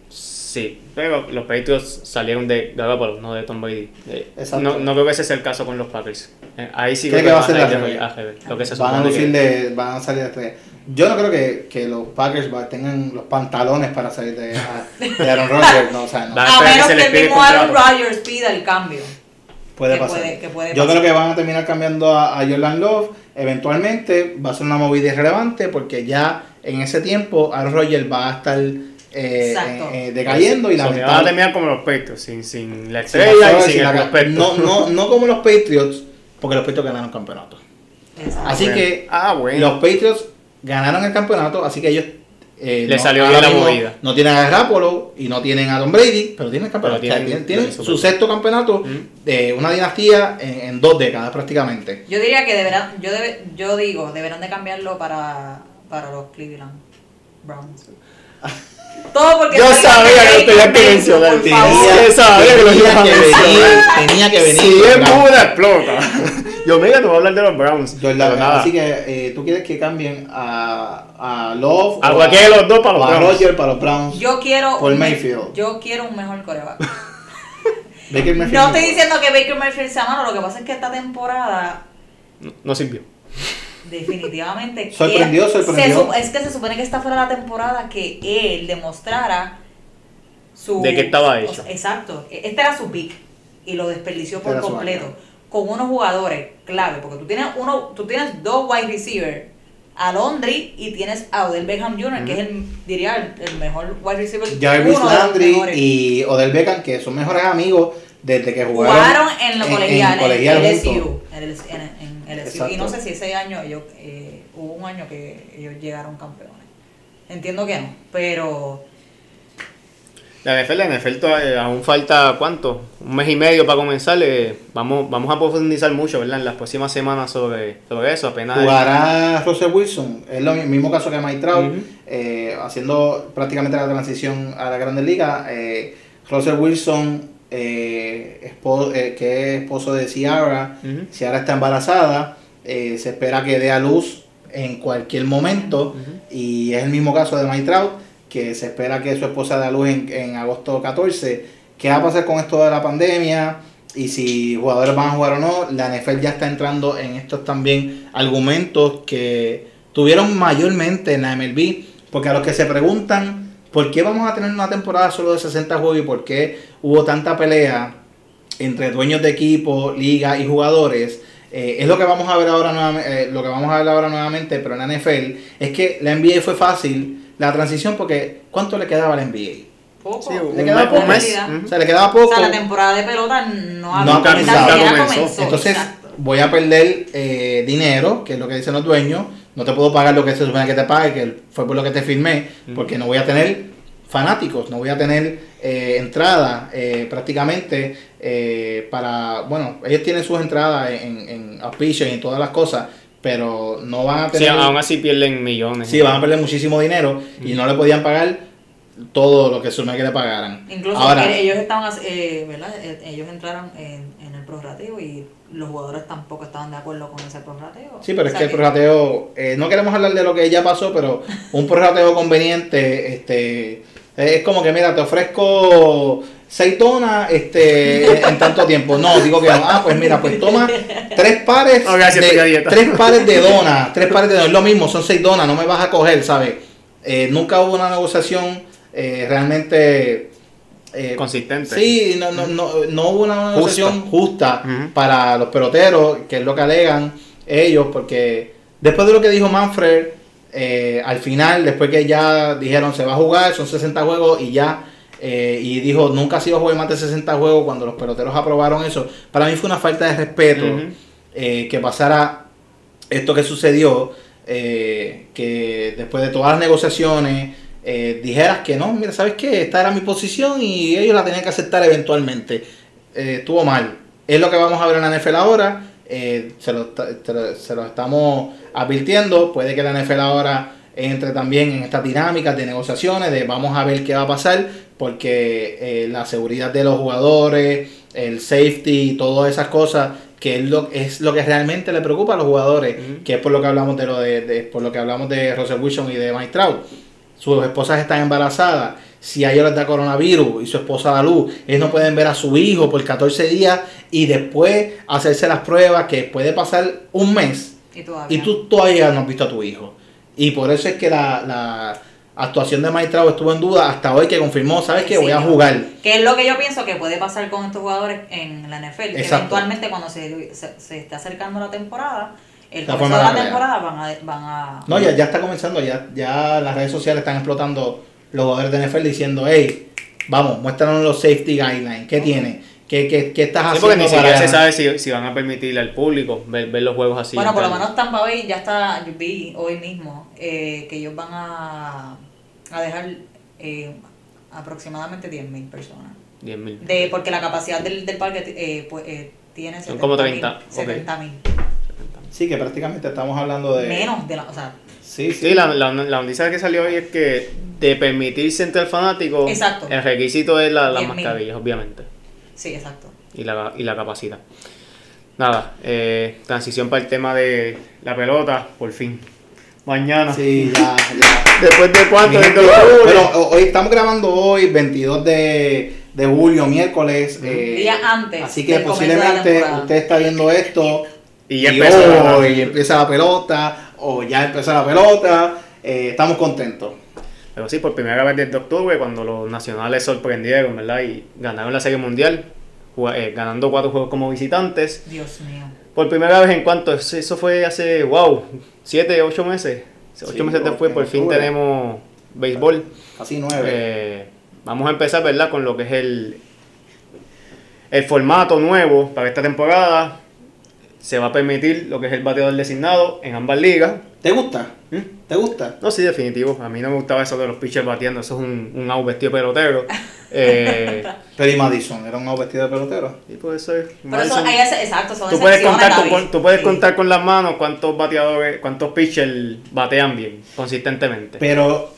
E: Sí, pero los Patriots salieron de Garoppolo, no de Tom Brady. Eh,
D: Exacto.
E: no, no creo que ese sea el caso con los Packers. Eh, ahí sí
D: ¿Qué
E: creo
D: que va a ser la
E: ir
D: revés?
E: a revés, Lo que se
D: van a
E: que-
D: van a salir de estrella. Yo no creo que, que los Packers tengan los pantalones para salir de, a- de Aaron Rodgers, no, o sea, no.
E: A que
F: menos el mismo Aaron. Rodgers pida el cambio.
D: Puede
F: que
D: pasar.
F: puede- que puede
D: Yo
F: pasar.
D: creo que van a terminar cambiando a, a Jordan Love. Eventualmente va a ser una movida irrelevante porque ya en ese tiempo Aaron Rodgers va a estar eh,
F: Exacto.
D: eh, decayendo y
E: So, que van a terminar como los Patriots, sin, sin la estrella
D: la-
E: y sin
D: sin
E: el
D: la- no, no, no como los Patriots, porque los Patriots ganaron campeonato.
F: Exacto.
D: Así
E: bueno.
D: que
E: Ah, bueno.
D: los Patriots ganaron el campeonato, así que ellos eh,
E: Le salió bien la movida.
D: No tienen a Garoppolo y no tienen a Tom Brady, pero tienen el campeonato.
E: Pero
D: O sea,
E: tienen-
D: tienen, tienen
E: tienen
D: su sexto campeonato de una dinastía en, en dos décadas prácticamente.
F: Yo diría que deberán, yo debe, yo digo, deberán de cambiarlo para, para los Cleveland Browns. Todo porque
E: Yo sabía que lo tenías que mencionar. Sí, sabía que lo
D: tenía que venir, tenía que venir.
E: Si es. Buda, explota. Yo, mira, te voy a hablar de los Browns. Nada.
D: así que eh, tú quieres que cambien a, a Love
E: A cualquiera de los dos para los
D: a
E: Browns.
D: Roger para los Browns.
F: Yo quiero
D: Por
F: un,
D: Mayfield.
F: Yo quiero un mejor coreback.
D: Baker Mayfield
F: No estoy diciendo que Baker Mayfield sea malo, lo que pasa es que esta temporada
E: No, no sirvió.
F: definitivamente
D: Sorprendió, sorprendió.
F: se es que se supone que esta fuera la temporada que él demostrara su
E: De qué estaba
F: o
E: hecho.
F: sea, exacto este era su pick y lo desperdició por
D: Era su
F: completo. Con unos jugadores clave porque tú tienes uno tú tienes dos wide receivers a Londres y tienes a Odell Beckham Jr. que es el diría el, el mejor wide receiver
D: Jarvis
F: los
D: Landry y Odell Beckham, que son mejores amigos desde que jugaron,
F: jugaron en lo colegial, en, LSU, en, LSU. Y no sé si ese año ellos, eh, hubo un año que ellos llegaron campeones. Entiendo que no, pero
E: La NFL, la NFL todavía- aún falta, ¿cuánto? Un mes y medio para comenzar. eh, vamos, vamos a profundizar mucho, ¿verdad? En las próximas semanas sobre, sobre eso. Apenas.
D: Jugará Russell Wilson, es lo mismo caso que Mike Trout, eh, haciendo prácticamente la transición a la Grandes Ligas. Eh, Russell Wilson, eh, espo- eh, que es esposo de Ciara. Ciara está embarazada, se espera que dé a luz en cualquier momento y es el mismo caso de Mike Trout, que se espera que su esposa dé a luz en, en agosto 14. ¿Qué va a pasar con esto de la pandemia? Y si jugadores van a jugar o no, la NFL ya está entrando en estos también argumentos que tuvieron mayormente en la MLB, porque a los que se preguntan por qué vamos a tener una temporada solo de 60 juegos y por qué hubo tanta pelea entre dueños de equipo, liga y jugadores, eh, es lo que vamos a ver ahora nuevamente, lo que vamos a ver ahora nuevamente, pero en la NFL es que la NBA fue fácil la transición porque ¿cuánto le quedaba a la NBA?
F: poco.
E: Sí,
D: Le quedaba poco. O sea, le quedaba
F: O
D: poco.
F: sea, la temporada de pelota no ha
D: No ha
F: ni
D: comenzado. Entonces
F: Exacto.
D: voy a perder eh, dinero, que es lo que dicen los dueños. No te puedo pagar lo que se supone que te pague, que fue por lo que te firmé, porque no voy a tener fanáticos, no voy a tener eh, entrada eh, prácticamente eh, para, bueno, ellos tienen sus entradas en, en auspicios y en todas las cosas, pero no van a
E: Sí,
D: tener...
E: aún así pierden millones.
D: Sí, van a perder muchísimo dinero y no le podían pagar todo lo que supone que le pagaran.
F: Incluso
D: Ahora,
F: ellos estaban, eh, ¿verdad? Eh, Ellos entraron en, en el prorrateo y los jugadores tampoco estaban de acuerdo con ese prorrateo.
D: Sí, pero
F: O
D: es
F: sea
D: que el prorrateo, eh, no queremos hablar de lo que ya pasó, pero un prorrateo conveniente, este, es como que mira, te ofrezco seis donas, este, en tanto tiempo. No, digo que no. Ah, pues mira, pues toma tres pares,
E: No, gracias,
D: de, tres pares de donas, tres pares de donas, es lo mismo, son seis donas, no me vas a coger, ¿sabes? Eh, nunca hubo una negociación eh, realmente eh,
E: Consistente.
D: Sí, no, no, no, no hubo una negociación justa, para los peloteros, que es lo que alegan ellos, porque después de lo que dijo Manfred, eh, al final, después que ya dijeron se va a jugar, son 60 juegos y ya, eh, y dijo nunca se iba a jugar más de 60 juegos cuando los peloteros aprobaron eso, para mí fue una falta de respeto eh, que pasara esto que sucedió, eh, que después de todas las negociaciones eh, dijeras que no, mira, ¿sabes qué? Esta era mi posición y ellos la tenían que aceptar eventualmente. Eh, estuvo mal. Es lo que vamos a ver en la NFL ahora. eh, se, lo- se lo estamos advirtiendo. Puede que la NFL ahora entre también en estas dinámicas de negociaciones, de vamos a ver qué va a pasar, porque eh, la seguridad de los jugadores, el safety y todas esas cosas, que es lo, es lo que realmente le preocupa a los jugadores, que es por lo que hablamos de lo de, de- por lo que hablamos de Russell Wilson y de Mike Trout. Sus esposas están embarazadas. Si a ellos les da coronavirus y su esposa da luz, ellos no pueden ver a su hijo por 14 días y después hacerse las pruebas que puede pasar un mes
F: Y todavía.
D: y tú todavía no has visto a tu hijo. Y por eso es que la, la actuación de Trout estuvo en duda hasta hoy que confirmó, ¿sabes qué?
F: Sí,
D: Voy a jugar.
F: Que es lo que yo pienso que puede pasar con estos jugadores en la NFL. Que eventualmente cuando se, se, se esté acercando la temporada, el
D: La
F: comienzo de la temporada van a, van a
D: No, ya, ya está comenzando, ya, ya las redes sociales están explotando los jugadores de NFL diciendo, hey, vamos, muéstranos los safety guidelines, ¿qué tiene? ¿Qué, qué, qué estás
E: Sí,
D: haciendo?
E: porque ni siquiera
D: para-
E: se sabe si, si van a permitirle al público ver, ver los juegos así.
F: bueno, por lo menos Tampa Bay ya está, yo vi hoy mismo eh, que ellos van a, a dejar eh, aproximadamente 10.000 personas.
E: 10.000.
F: De, porque la capacidad del, del parque eh, pues, eh, tiene
E: Son como 30,
F: 70 mil.
D: Sí, que prácticamente estamos hablando de...
F: Menos de la, o sea,
D: Sí, sí.
E: Sí, la, la, la noticia que salió hoy es que de permitirse entre el fanático,
F: Exacto.
E: el requisito es la, las
F: 10.000.
E: mascarillas, obviamente,
F: sí, exacto.
E: y la, y la capacidad. Nada, eh, transición para el tema de la pelota, por fin. Mañana.
D: Sí, ya, ya.
E: Después de cuánto, desde
D: ho- hoy estamos grabando hoy, 22 de, de julio, miércoles. eh,
F: Día antes
D: Así que
F: la
D: posiblemente usted está viendo esto
E: Y ya empezó.
D: hoy empieza la pelota, o ya empezó la pelota. eh, estamos contentos.
E: Pero sí, por primera vez desde octubre, cuando los nacionales sorprendieron, ¿verdad? Y ganaron la Serie Mundial, eh, ganando cuatro juegos como visitantes.
F: Dios mío.
E: Por primera vez en cuanto, eso fue hace, wow, siete, ocho meses. Ocho
D: Sí,
E: meses después, por fin
D: octubre.
E: tenemos béisbol.
D: Casi nueve.
E: Eh, vamos a empezar, ¿verdad? Con lo que es el, el formato nuevo para esta temporada. Se va a permitir lo que es el bateador designado en ambas ligas.
D: ¿Te gusta?
E: ¿Mm?
D: ¿Te gusta?
E: No, sí, definitivo. A mí no me gustaba eso de los pitchers bateando. Eso es un, un out vestido de pelotero. Eh,
D: Pero y Madison, era un vestido de pelotero.
E: y puede ser.
F: Pero eso,
E: Madison.
F: hay ese- exacto, son
E: Tú puedes, contar tú puedes
F: Sí.
E: contar con las manos cuántos bateadores, cuántos pitchers batean bien, consistentemente.
D: Pero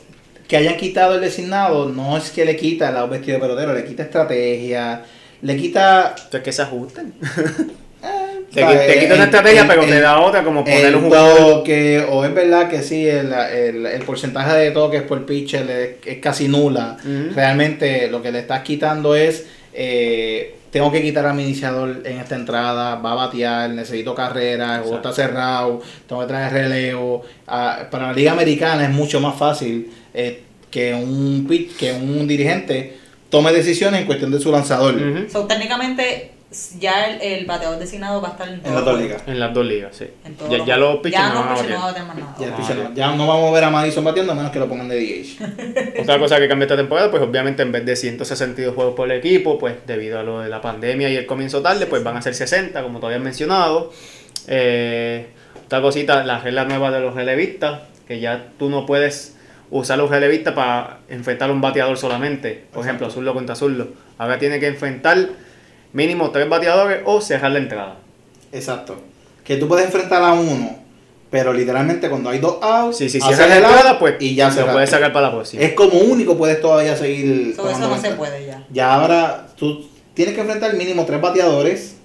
D: que hayan quitado el designado no es que le quita el vestido de pelotero, le quita estrategia, le quita
E: Entonces que se ajusten. Te, quita una estrategia, pero te da otra, como poner un jugador.
D: o es verdad que sí, el, el, el porcentaje de toques por pitcher es, es casi nula. Realmente lo que le estás quitando es, eh, tengo que quitar a mi iniciador en esta entrada, va a batear, necesito carrera, el juego está cerrado, tengo que traer relevo. Ah, para la liga americana es mucho más fácil eh, que, un, pitch- que un dirigente tome decisiones en cuestión de su lanzador.
E: Ujú.
F: So, técnicamente, ya el, el bateador designado va a estar en,
D: las dos ligas.
E: En las dos ligas, sí. Ya,
F: los
E: ya los pitchers
F: ya
E: no van a
F: no
E: batear.
F: van a tener más nada.
D: Ya, el
E: Ah,
D: no- ya no vamos a ver a Madison bateando a menos que lo pongan de DH.
E: Otra cosa que cambia esta temporada, pues obviamente en vez de 162 juegos por equipo, pues debido a lo de la pandemia y el comienzo tarde, pues van a ser 60, como todavía he mencionado. Eh, otra cosita, la regla nueva de los relevistas, que ya tú no puedes usar los relevistas para enfrentar a un bateador solamente. Por ejemplo, azullo contra azullo. Ahora tiene que enfrentar mínimo tres bateadores o cerrar la entrada.
D: Exacto. Que tú puedes enfrentar a uno, pero literalmente cuando hay dos outs,
E: Si, si cierras la
D: out
E: entrada, pues
D: y ya
E: lo
D: se
E: puedes sacar para la próxima.
D: Es como único puedes todavía seguir.
F: So, eso no se puede ya.
D: Ya ahora tú tienes que enfrentar mínimo tres bateadores.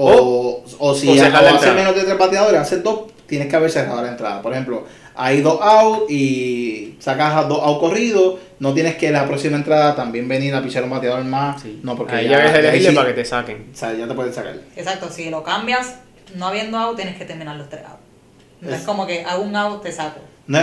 D: O, o, si
E: o entrada.
D: menos de tres bateadores, haces dos, tienes que haber cerrado la entrada. Por ejemplo, hay dos outs y sacas a dos outs corridos, no tienes que la próxima entrada también venir a pichar un bateador más.
E: Sí.
D: No, porque
E: Ahí ya es
D: ahí
E: elegible
D: sí-
E: para que te saquen.
D: o sea, ya te pueden sacar.
F: Exacto, si lo cambias, no habiendo out, tienes que terminar los tres outs. No es
D: Es-
F: como que hago un out, te saco.
D: No,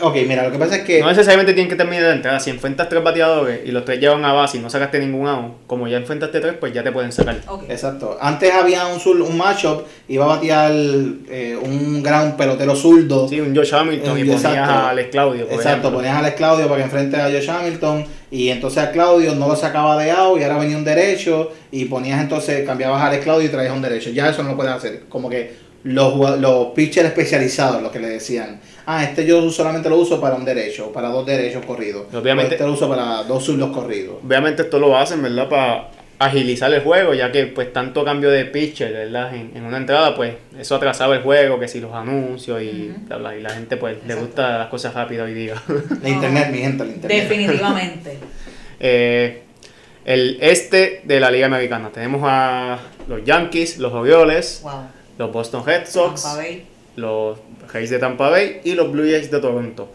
D: ok, mira, lo que pasa es que.
E: No necesariamente tienen que terminar la entrada. Si enfrentas tres bateadores y los tres llevan a base y no sacaste ningún out, como ya enfrentaste tres, pues ya te pueden sacar.
F: Ok.
D: Exacto. Antes había un, zul- un matchup, iba a batear eh, un gran pelotero zurdo.
E: Sí, un Josh Hamilton y ponías
D: exacto.
E: a Alex Claudio. por
D: Exacto,
E: ejemplo.
D: ponías a Alex Claudio para que enfrente a Josh Hamilton y entonces a Claudio no lo sacaba de out y ahora venía un derecho y ponías entonces, cambiabas a Alex Claudio y traías un derecho. Ya eso no lo puedes hacer. Como que los, los pitchers especializados, lo que le decían, ah, este yo solamente lo uso para un derecho, para dos derechos corridos.
E: Obviamente-
D: O este lo uso para dos zurdos corridos.
E: Obviamente esto lo hacen, ¿verdad? Para agilizar el juego, ya que pues tanto cambio de pitcher, ¿verdad? En, en una entrada, pues eso atrasaba el juego, que si los anuncios y, bla, bla, y la gente pues le gusta las cosas rápidas hoy día.
D: La internet, mi gente, la internet.
F: Definitivamente.
E: Eh, el este de la Liga Americana. Tenemos a los Yankees, los Orioles,
F: Wow.
E: Los Boston Red Sox, los Rays de Tampa Bay y los Blue Jays de Toronto.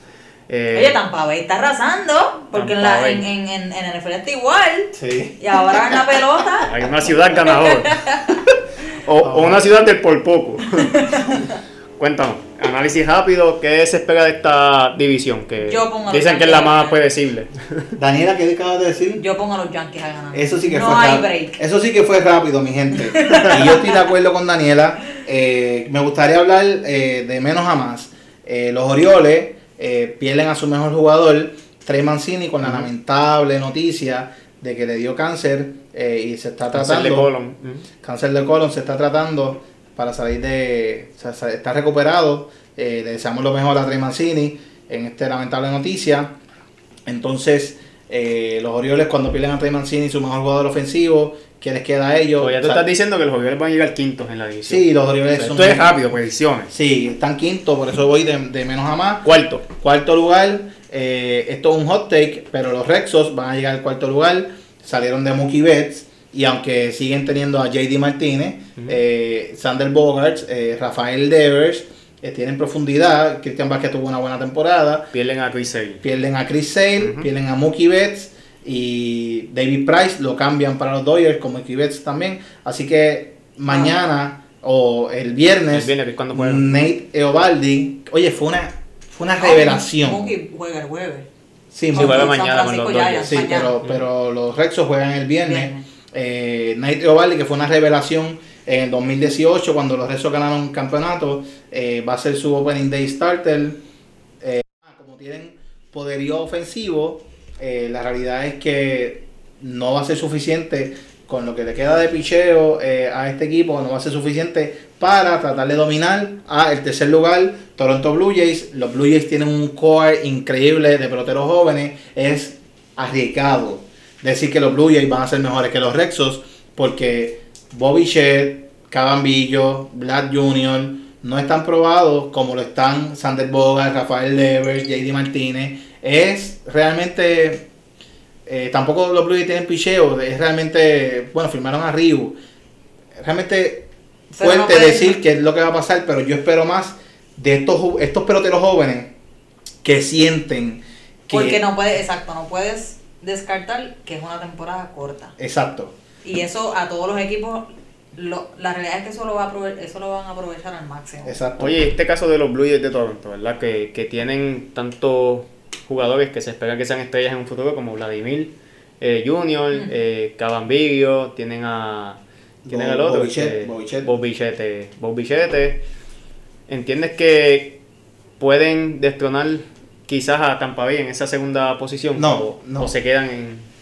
E: Eh,
F: Oye, Tampa Bay está arrasando, porque en, la, en, en, en, en NFL está igual.
D: Sí.
F: Y ahora en la pelota.
E: Hay una ciudad ganadora. o, o una ciudad del por poco. Cuéntanos, análisis rápido, ¿qué se espera de esta división? Que
F: Yo pongo a los
E: dicen que es la
F: Yankees a
E: más
F: ganar.
E: predecible.
D: Daniela, ¿qué acabas de decir?
F: Yo pongo a los Yankees a ganar.
D: Eso sí que
F: no
D: fue
F: hay
D: rápido.
F: break.
D: Eso sí que fue rápido, mi gente. Y yo estoy de acuerdo con Daniela. Eh, me gustaría hablar eh, de menos a más. Eh, los Orioles eh, pierden a su mejor jugador. Trey Mancini con la lamentable noticia de que le dio cáncer eh, y se está
E: Cáncer
D: tratando
E: de colon. Ujú.
D: cáncer de colon se está tratando para salir de o sea, está recuperado Eh, le deseamos lo mejor a Trey Mancini en esta lamentable noticia entonces eh, los Orioles cuando pierden a Trey Mancini su mejor jugador ofensivo ¿qué les queda a ellos?
E: O ya tú
D: O sea,
E: estás diciendo que los Orioles van a llegar quintos en la división.
D: sí los Orioles
E: O sea,
D: son
E: esto es rápido, predicciones.
D: sí están quinto por eso voy de, de menos a más
E: Cuarto.
D: Cuarto lugar, eh, esto es un hot take, pero los Rexos van a llegar al cuarto lugar. Salieron de Mookie Betts y aunque siguen teniendo a JD Martínez, eh, Sander Bogarts, eh, Rafael Devers, eh, tienen profundidad. Christian Vázquez tuvo una buena temporada.
E: Pierden a Chris Sale.
D: Pierden a Chris Sale, pierden a Mookie Betts y David Price lo cambian para los Dodgers con Mookie Betts también. Así que mañana o el viernes,
E: El.
D: Nate Eovaldi, oye, fue una, fue una revelación.
F: Mookie juega el jueves.
D: Sí,
E: juega mañana con los Dodgers.
D: sí,
F: mañana.
D: pero, pero los Rexos juegan el viernes.
F: Viernes.
D: Eh, Nate Eovaldi, que fue una revelación en el 2018 cuando los Rexos ganaron campeonato, eh, va a ser su opening day starter. Eh, como tienen poderío ofensivo, eh, la realidad es que no va a ser suficiente con lo que le queda de picheo a este equipo, no va a ser suficiente para tratar de dominar a el tercer lugar, Toronto Blue Jays. Los Blue Jays tienen un core increíble de peloteros jóvenes, es arriesgado decir que los Blue Jays van a ser mejores que los Rexos porque Bobby Shedd, Cabambillo, Vlad Jr. no están probados como lo están Sander Bogart, Rafael Devers, JD Martínez. Es realmente eh, tampoco los Blue Jays tienen picheo, es realmente, bueno, firmaron a Ryu. Realmente
F: no
D: fuerte decir qué es lo que va a pasar, pero yo espero más de estos, estos peloteros jóvenes que sienten que...
F: Porque no puedes, exacto, no puedes descartar que es una temporada corta.
D: Exacto.
F: Y eso a todos los equipos, lo, la realidad es que eso lo, va a eso lo van a aprovechar al máximo.
D: Exacto.
E: Oye, este caso de los Blue Jays de Toronto, ¿verdad? Que, que tienen tantos jugadores que se espera que sean estrellas en un futuro como Vladimir eh, Junior, eh, Cabambillo, tienen a... Tienen
D: Bo-
E: al otro, este,
D: Bobichet.
E: Bobichete, Bobichete. ¿Entiendes que pueden destronar quizás a Tampa Bay en esa segunda posición?
D: No,
E: o,
D: no.
E: o se quedan en...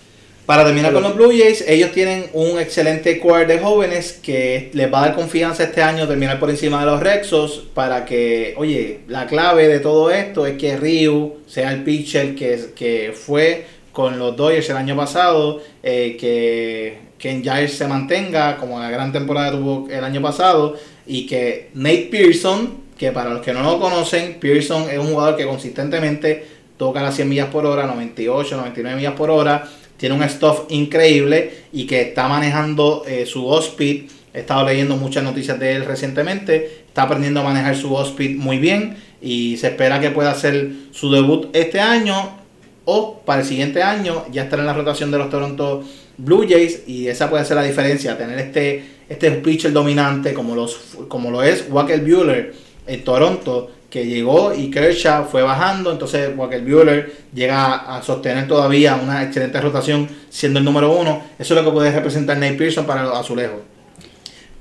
D: Para terminar con los Blue Jays, ellos tienen un excelente core de jóvenes que les va a dar confianza este año terminar por encima de los Rexos para que, oye, la clave de todo esto es que Ryu sea el pitcher que, que fue con los Dodgers el año pasado, eh, que Ken Giles se mantenga como la gran temporada que tuvo el año pasado y que Nate Pearson, que para los que no lo conocen, Pearson es un jugador que consistentemente toca las 100 millas por hora, 98, 99 millas por hora, tiene un stuff increíble y que está manejando eh, su off-speed. He estado leyendo muchas noticias de él recientemente. Está aprendiendo a manejar su off-speed muy bien y se espera que pueda hacer su debut este año o para el siguiente año ya estar en la rotación de los Toronto Blue Jays y esa puede ser la diferencia, tener este, este pitcher dominante como, los, como lo es Walker Bueller en Toronto que llegó y Kershaw fue bajando, entonces Walker Bueller llega a sostener todavía una excelente rotación siendo el número uno, eso es lo que puede representar Nate Pearson para los azulejos.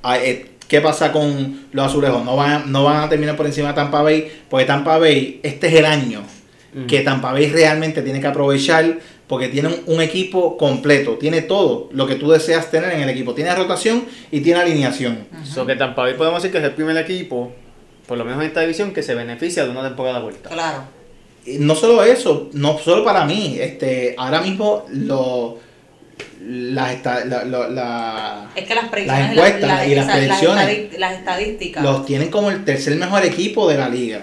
D: Ah, eh, ¿Qué pasa con los azulejos? No van, a- no van a terminar por encima de Tampa Bay, porque Tampa Bay, este es el año que Tampa Bay realmente tiene que aprovechar porque tiene un, equipo completo, tiene todo lo que tú deseas tener en el equipo, tiene rotación y tiene alineación.
E: So que Tampa Bay podemos decir que es el primer equipo, por lo menos en esta división, que se beneficia de una temporada vuelta.
F: Claro.
D: Y no solo eso, no solo para mí, este, ahora mismo lo, la- lo- la-
F: Es que las predicciones
D: Las encuestas
F: la-
D: y las
F: esa-
D: predicciones.
F: las estadísticas.
D: los tienen como el tercer mejor equipo de la liga.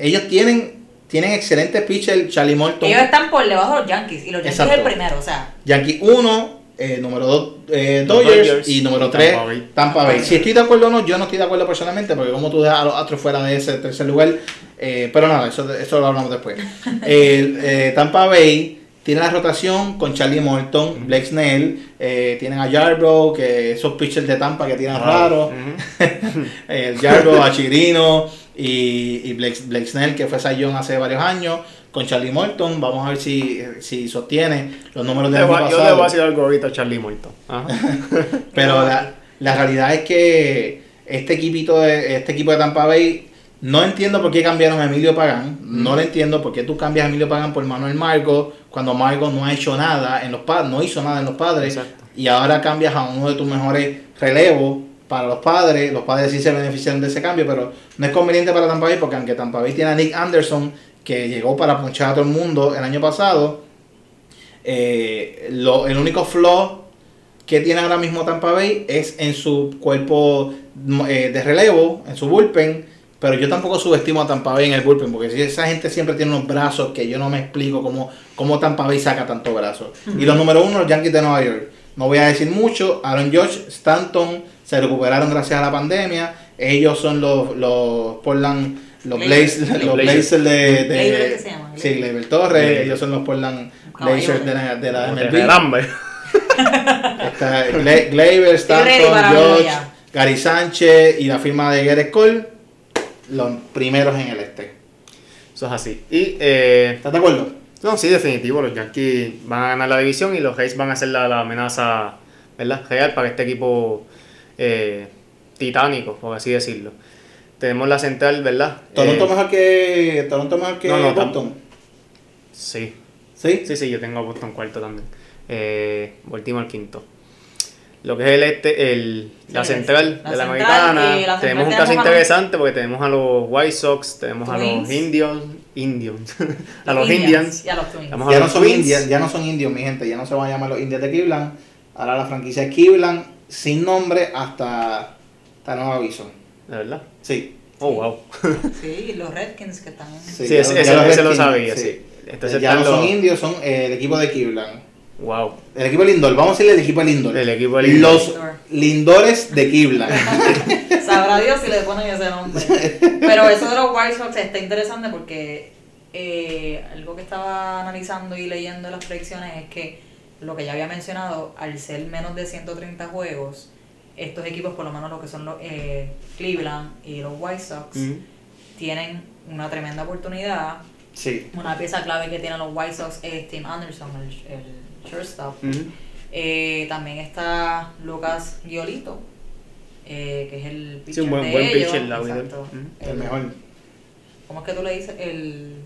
D: Ellos tienen, tienen excelentes pitchers, Charlie Morton,
F: Ellos están por debajo de los Yankees y los Yankees
D: Exacto.
F: es el primero, o sea.
D: Yankee 1, eh, número 2
E: Los
D: Dodgers,
E: Dodgers
D: y número
E: y
D: 3
E: Tampa Bay.
D: Tampa Bay. Si estoy de acuerdo o no, yo no estoy de acuerdo personalmente, porque como tú dejas a los otros fuera de ese tercer lugar, eh, pero nada, eso, eso lo hablamos después. Eh, eh, Tampa Bay tiene la rotación con Charlie Morton, Blake Snell, eh, tienen a Yarbrough, que esos pitchers de Tampa que tiran raros,
E: Ujú.
D: el Yarbrough, a Chirino y, y Blake, Blake Snell, que fue Sayón hace varios años, con Charlie Morton. Vamos a ver si, si sostiene los números
E: le voy- yo le voy a decir algo ahorita a Charlie Morton. Ajá.
D: Pero la, la realidad es que este equipito de, este equipo de Tampa Bay No entiendo por qué cambiaron a Emilio Pagán. No le entiendo por qué tú cambias a Emilio Pagán por Manuel Margo cuando Margo no ha hecho nada en los padres, no hizo nada en los padres.
E: Exacto.
D: Y ahora cambias a uno de tus mejores relevos para los padres. Los padres sí se beneficiaron de ese cambio, pero no es conveniente para Tampa Bay porque aunque Tampa Bay tiene a Nick Anderson que llegó para ponchar a todo el mundo el año pasado, eh, lo- el único flaw que tiene ahora mismo Tampa Bay es en su cuerpo eh, de relevo, en su bullpen. Pero yo tampoco subestimo a Tampa Bay en el bullpen, porque si esa gente siempre tiene unos brazos que yo no me explico cómo, cómo Tampa Bay saca tantos brazos. Y los número uno, los Yankees de Nueva York. No voy a decir mucho. Aaron George, Stanton se recuperaron gracias a la pandemia. Ellos son los, los Portland, los
F: Blazers.
D: Los
E: Blazers.
D: De, de
F: Gleyber, ¿qué se llama?
D: sí, Gleyber Torres. Ellos son los Portland. Blazers de la, de la MLB. Está Gle- Gleyber, Stanton, George. Gary Sánchez y la firma de Garrett Cole, los primeros en el este.
E: Eso es así. Y, eh,
D: ¿Estás de acuerdo?
E: no, sí, definitivo. Los Yankees van a ganar la división y los Rays van a ser la, la amenaza ¿verdad? real para este equipo eh, titánico, por así decirlo. Tenemos la central, ¿verdad?
D: Toronto
E: Eh,
D: mejor que Toronto mejor que
E: no, no,
D: Boston.
E: Sí,
D: ¿Sí?
E: sí, sí, yo tengo a Boston cuarto también. Eh, Baltimore quinto. Lo que es el este, el, la
F: Sí,
E: central
F: la
E: de la
F: central,
E: americana,
F: la
E: tenemos un caso
F: a
E: interesante porque tenemos a los White Sox, tenemos a los Indians, Indians, a los
F: Indians
E: Indians,
F: y a los Twins.
E: Vamos a
D: Ya no, son
E: Twins.
D: indios, ya no son indios, mi gente. Ya no se van a llamar los indios de Cleveland. Ahora la franquicia es Cleveland sin nombre hasta, hasta nuevo aviso.
E: ¿De verdad?
D: Sí.
E: Oh, wow.
F: Sí, y los Redskins que están.
E: Sí,
D: ya
E: ese- ese-
D: los
E: ese lo sabía, sí. Entonces
D: ya no son indios, son eh, el equipo de Cleveland.
E: Wow.
D: El equipo de Lindor, vamos a decirle el equipo de Lindor.
E: El equipo de Lindor.
D: Los Lindores de Cleveland.
F: Sabrá Dios si le ponen ese nombre. Pero eso de los White Sox está interesante porque eh, algo que estaba analizando y leyendo las predicciones es que lo que ya había mencionado, al ser menos de 130 juegos, estos equipos, por lo menos lo que son los eh, Cleveland y los White Sox, tienen una tremenda oportunidad.
D: Sí.
F: Una pieza clave que tienen los White Sox es Tim Anderson, el, el shortstop. Eh, también está Lucas Giolito, eh, que es el
E: Sí,
F: pitcher
E: un buen-
F: de
E: buen
F: ellos.
E: pitcher, la.
D: El mejor.
F: ¿Cómo es que tú le dices? El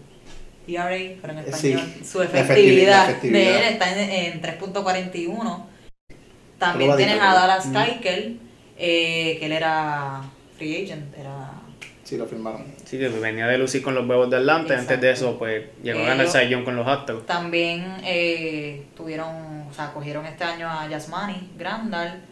F: ERA, pero en
D: Eh,
F: español.
D: sí,
F: Su efectividad,
D: efectividad.
F: de él está en, en 3.41. También
D: Probadito,
F: tienes a. Dallas
D: Mm.
F: Keuchel, eh, que él era free agent, era...
D: Sí, lo firmaron.
E: Sí, que venía de lucir con los huevos de Atlanta y antes de
F: Exacto.
E: eso, pues llegó a ganar Cy Young con los Astros.
F: También eh, tuvieron, o sea, cogieron este año a Yasmani Grandal.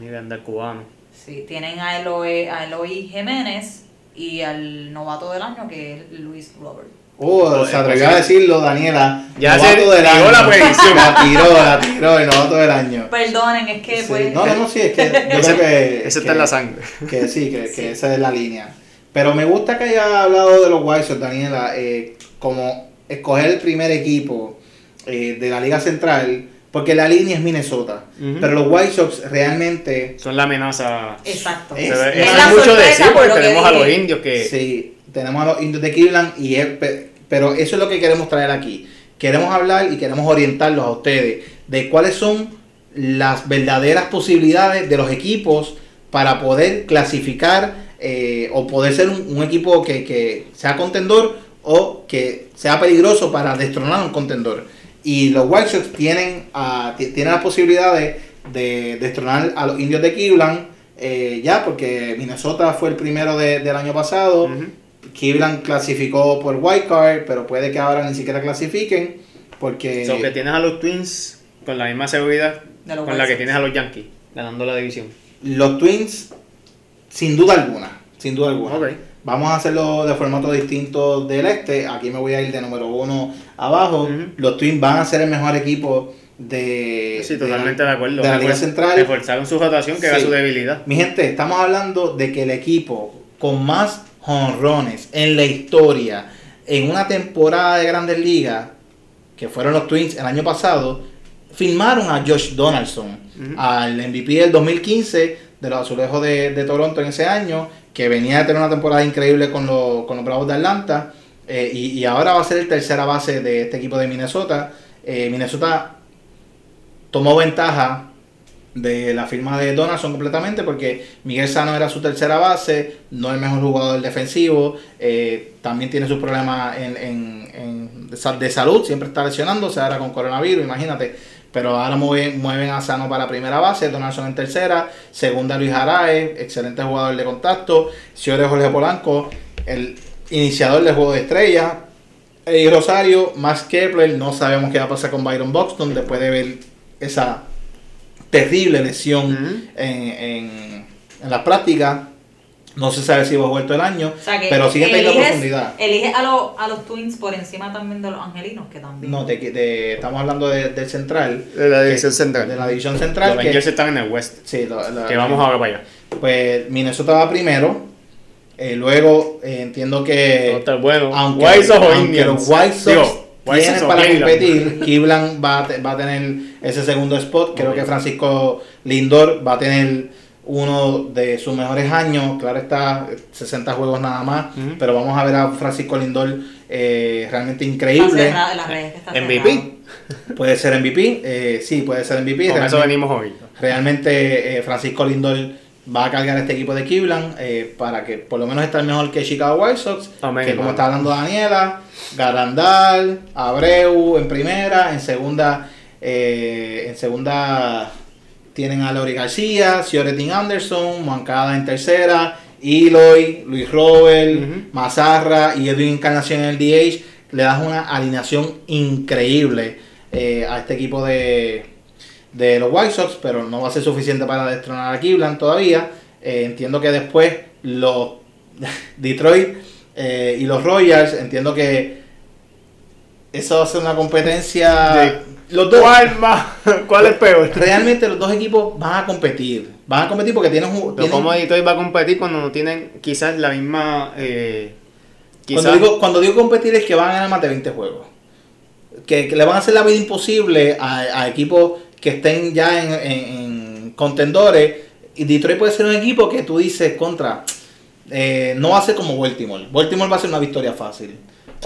E: De andar cubano.
F: Sí, tienen a Eloy, a Eloy Jiménez y al novato del año que es Luis Robert.
D: Oh, se atrevió a decirlo, Daniela.
E: Ya se
D: del
E: tiró
D: año.
E: la predicción.
D: La tiró, la tiró, el novato del año.
F: Perdonen, es que
D: Sí.
F: pues...
D: No, no, no, sí, es que yo
E: Ese,
D: creo que.
E: ese
D: que-
E: está en la sangre.
D: Que sí, que, que esa es la línea. Pero me gusta que haya hablado de los White Sox, Daniela, eh, como escoger el primer equipo eh, de la Liga Central, porque la línea es Minnesota. Pero los White Sox realmente.
E: Son la amenaza.
F: Exacto.
D: Es-
F: la
E: mucho decir
F: por
E: porque tenemos a los indios que.
D: Sí, tenemos a los indios de Cleveland, y es, pe- pero eso es lo que queremos traer aquí. Queremos hablar y queremos orientarlos a ustedes de cuáles son las verdaderas posibilidades de los equipos para poder clasificar eh, o poder ser un, equipo que, que sea contendor o que sea peligroso para destronar a un contendor. Y los White Sox tienen, ti- tienen las posibilidades de destronar a los indios de Cleveland eh, ya, porque Minnesota fue el primero de- del año pasado. Cleveland clasificó por White Card, pero puede que ahora ni siquiera clasifiquen porque
E: So que tienes a los Twins con la misma seguridad
F: De los
E: con
F: White
E: la que tienes a los Yankees ganando la división.
D: los Twins, sin duda alguna, sin duda alguna.
E: Ok.
D: Vamos a hacerlo de formato distinto del este. Aquí me voy a ir de número uno abajo. Los Twins van a ser el mejor equipo de,
E: Sí,
D: de
E: totalmente
D: la,
E: de acuerdo.
D: de la Liga Central.
E: Reforzaron su rotación, que era
D: Sí.
E: su debilidad.
D: Mi gente, estamos hablando de que el equipo con más jonrones en la historia en una temporada de Grandes Ligas, que fueron los Twins el año pasado, firmaron a Josh Donaldson, al MVP del 2015 de los Azulejos de, de Toronto en ese año, que venía de tener una temporada increíble con, los- con los Bravos de Atlanta, eh, y, y ahora va a ser el tercera base de este equipo de Minnesota. Eh, Minnesota tomó ventaja de la firma de Donaldson completamente porque Miguel Sano era su tercera base, no el mejor jugador defensivo, eh, también tiene sus problemas en, en- en- de sa- de salud, siempre está lesionándose ahora con coronavirus, imagínate. Pero ahora mueven, mueven a Sano para primera base, Donaldson en tercera, segunda Luis Araez, excelente jugador de contacto, Ciore Jorge Polanco, el iniciador del juego de estrellas, y Rosario, Max Kepler, no sabemos qué va a pasar con Byron Buxton después de ver esa terrible lesión en, en, en la práctica. No se sabe si va a vuelto el año,
F: O sea que
D: pero sigue teniendo profundidad.
F: Eliges a, los a los Twins por encima también de los angelinos, que también.
D: No, de, de- estamos hablando de- del central.
E: De la división
D: que-
E: central.
D: De la división
E: Los
D: central. que-
E: Rangers están en el West.
D: sí, lo- lo-
E: Que vamos ahora para allá.
D: Pues Minnesota va primero. eh, luego eh, entiendo que.
E: Estar bueno.
D: Aunque,
E: White Sox o Indians.
D: los White Sox
E: Digo, White
D: tienen
E: Sox o
D: para
E: Cleveland.
D: competir, Cleveland va a, te- va a tener ese segundo spot. Creo que Francisco Lindor va a tener uno de sus mejores años. Claro está, 60 juegos nada más. Pero vamos a ver a Francisco Lindor eh, realmente
F: Está
D: increíble.
F: cerrado, en está
E: MVP.
F: cerrado.
D: Puede ser MVP. eh, sí, puede ser MVP.
E: Con eso
D: realmente-
E: venimos hoy.
D: Realmente eh, Francisco Lindor va a cargar este equipo de Cleveland eh, para que por lo menos esté mejor que Chicago White Sox.
E: Amén,
D: que como está hablando Daniela, Garandal, Abreu en primera, en segunda, eh, en segunda tienen a Lori García, Cioretin Anderson, Moncada en tercera, Eloy, Luis Robert. Mazarra y Edwin Encarnación en el DH. Le das una alineación increíble eh, a este equipo de, de los White Sox, pero no va a ser suficiente para destronar a Cleveland todavía. Eh, entiendo que después los Detroit eh, y los Royals, entiendo que eso va a ser una competencia.
E: De-
D: Los dos,
E: ¿Cuál más? ¿Cuál es peor?
D: realmente los dos equipos van a competir. Van a competir porque tienen,
E: Pero
D: tienen-
E: ¿cómo Detroit va a competir cuando no tienen quizás la misma... Eh,
D: Cuando
E: quizás-
D: digo, cuando digo competir es que van a ganar más de 20 juegos. Que, que le van a hacer la vida imposible a, a equipos que estén ya en, en- en contendores. Y Detroit puede ser un equipo que tú dices contra. eh, no va a ser como Baltimore. Baltimore va a ser una victoria fácil.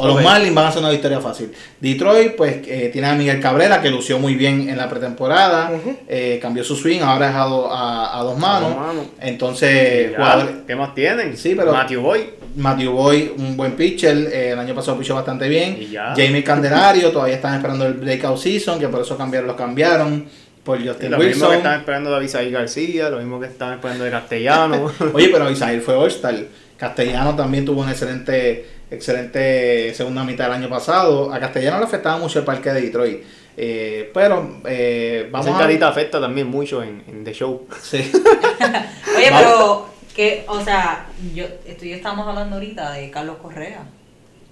D: O los. Marlins van a ser una victoria fácil. Detroit, pues, eh, tiene a Miguel Cabrera, que lució muy bien en la pretemporada. eh, cambió su swing, ahora es a, do- a- a
E: dos manos.
D: Entonces,
E: Ya,
D: jugadores,
E: ¿Qué más tienen?
D: Sí, pero-
E: Matthew Boyd.
D: Matthew Boy, un buen pitcher, eh, el año pasado pichó bastante bien. Jamie Candelario, todavía están esperando el breakout season, que por eso cambiaron, los cambiaron por Justin
E: Lo mismo que
D: Wilson.
E: están esperando de Avisaí García, lo mismo que están esperando de Castellano.
D: Oye, pero Isaíl fue All-Star. Castellano también tuvo una excelente, excelente segunda mitad del año pasado. A Castellano le afectaba mucho el parque de Detroit. Eh, pero eh,
E: Vamos Esa
D: a
E: carita afecta también mucho en, en The Show.
D: Sí.
F: Oye, pero, que, o sea, yo, esto y yo estábamos hablando ahorita de Carlos Correa.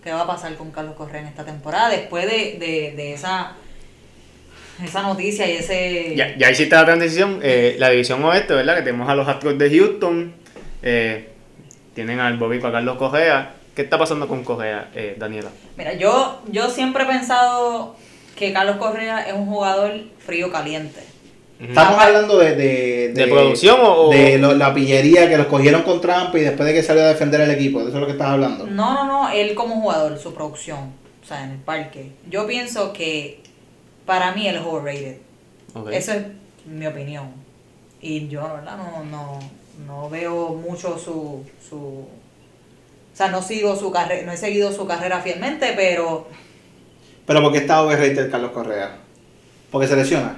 F: ¿Qué va a pasar con Carlos Correa en esta temporada? Después de, de, de esa, esa noticia y ese...
E: Ya, ya hiciste la transición. eh, la división oeste, ¿verdad? Que tenemos a los Astros de Houston. eh, tienen al Bobby para Carlos Correa. ¿Qué está pasando con Correa, eh, Daniela?
F: Mira, yo, yo siempre he pensado que Carlos Correa es un jugador frío-caliente.
D: Estamos hablando de, de,
E: ¿De producción o-
D: de lo- la pillería que los cogieron con Trump y después de que salió a defender el equipo. De eso es lo que estás hablando.
F: No, no, no, él como jugador, su producción, o sea, en el parque. Yo pienso que para mí él es overrated.
E: Ok.
F: Esa es mi opinión. Y yo, la verdad, no, no, no veo mucho su, su... O sea, no sigo su carrera, no he seguido su carrera fielmente, pero
D: Pero ¿por qué está overrated Carlos Correa? Porque se lesiona.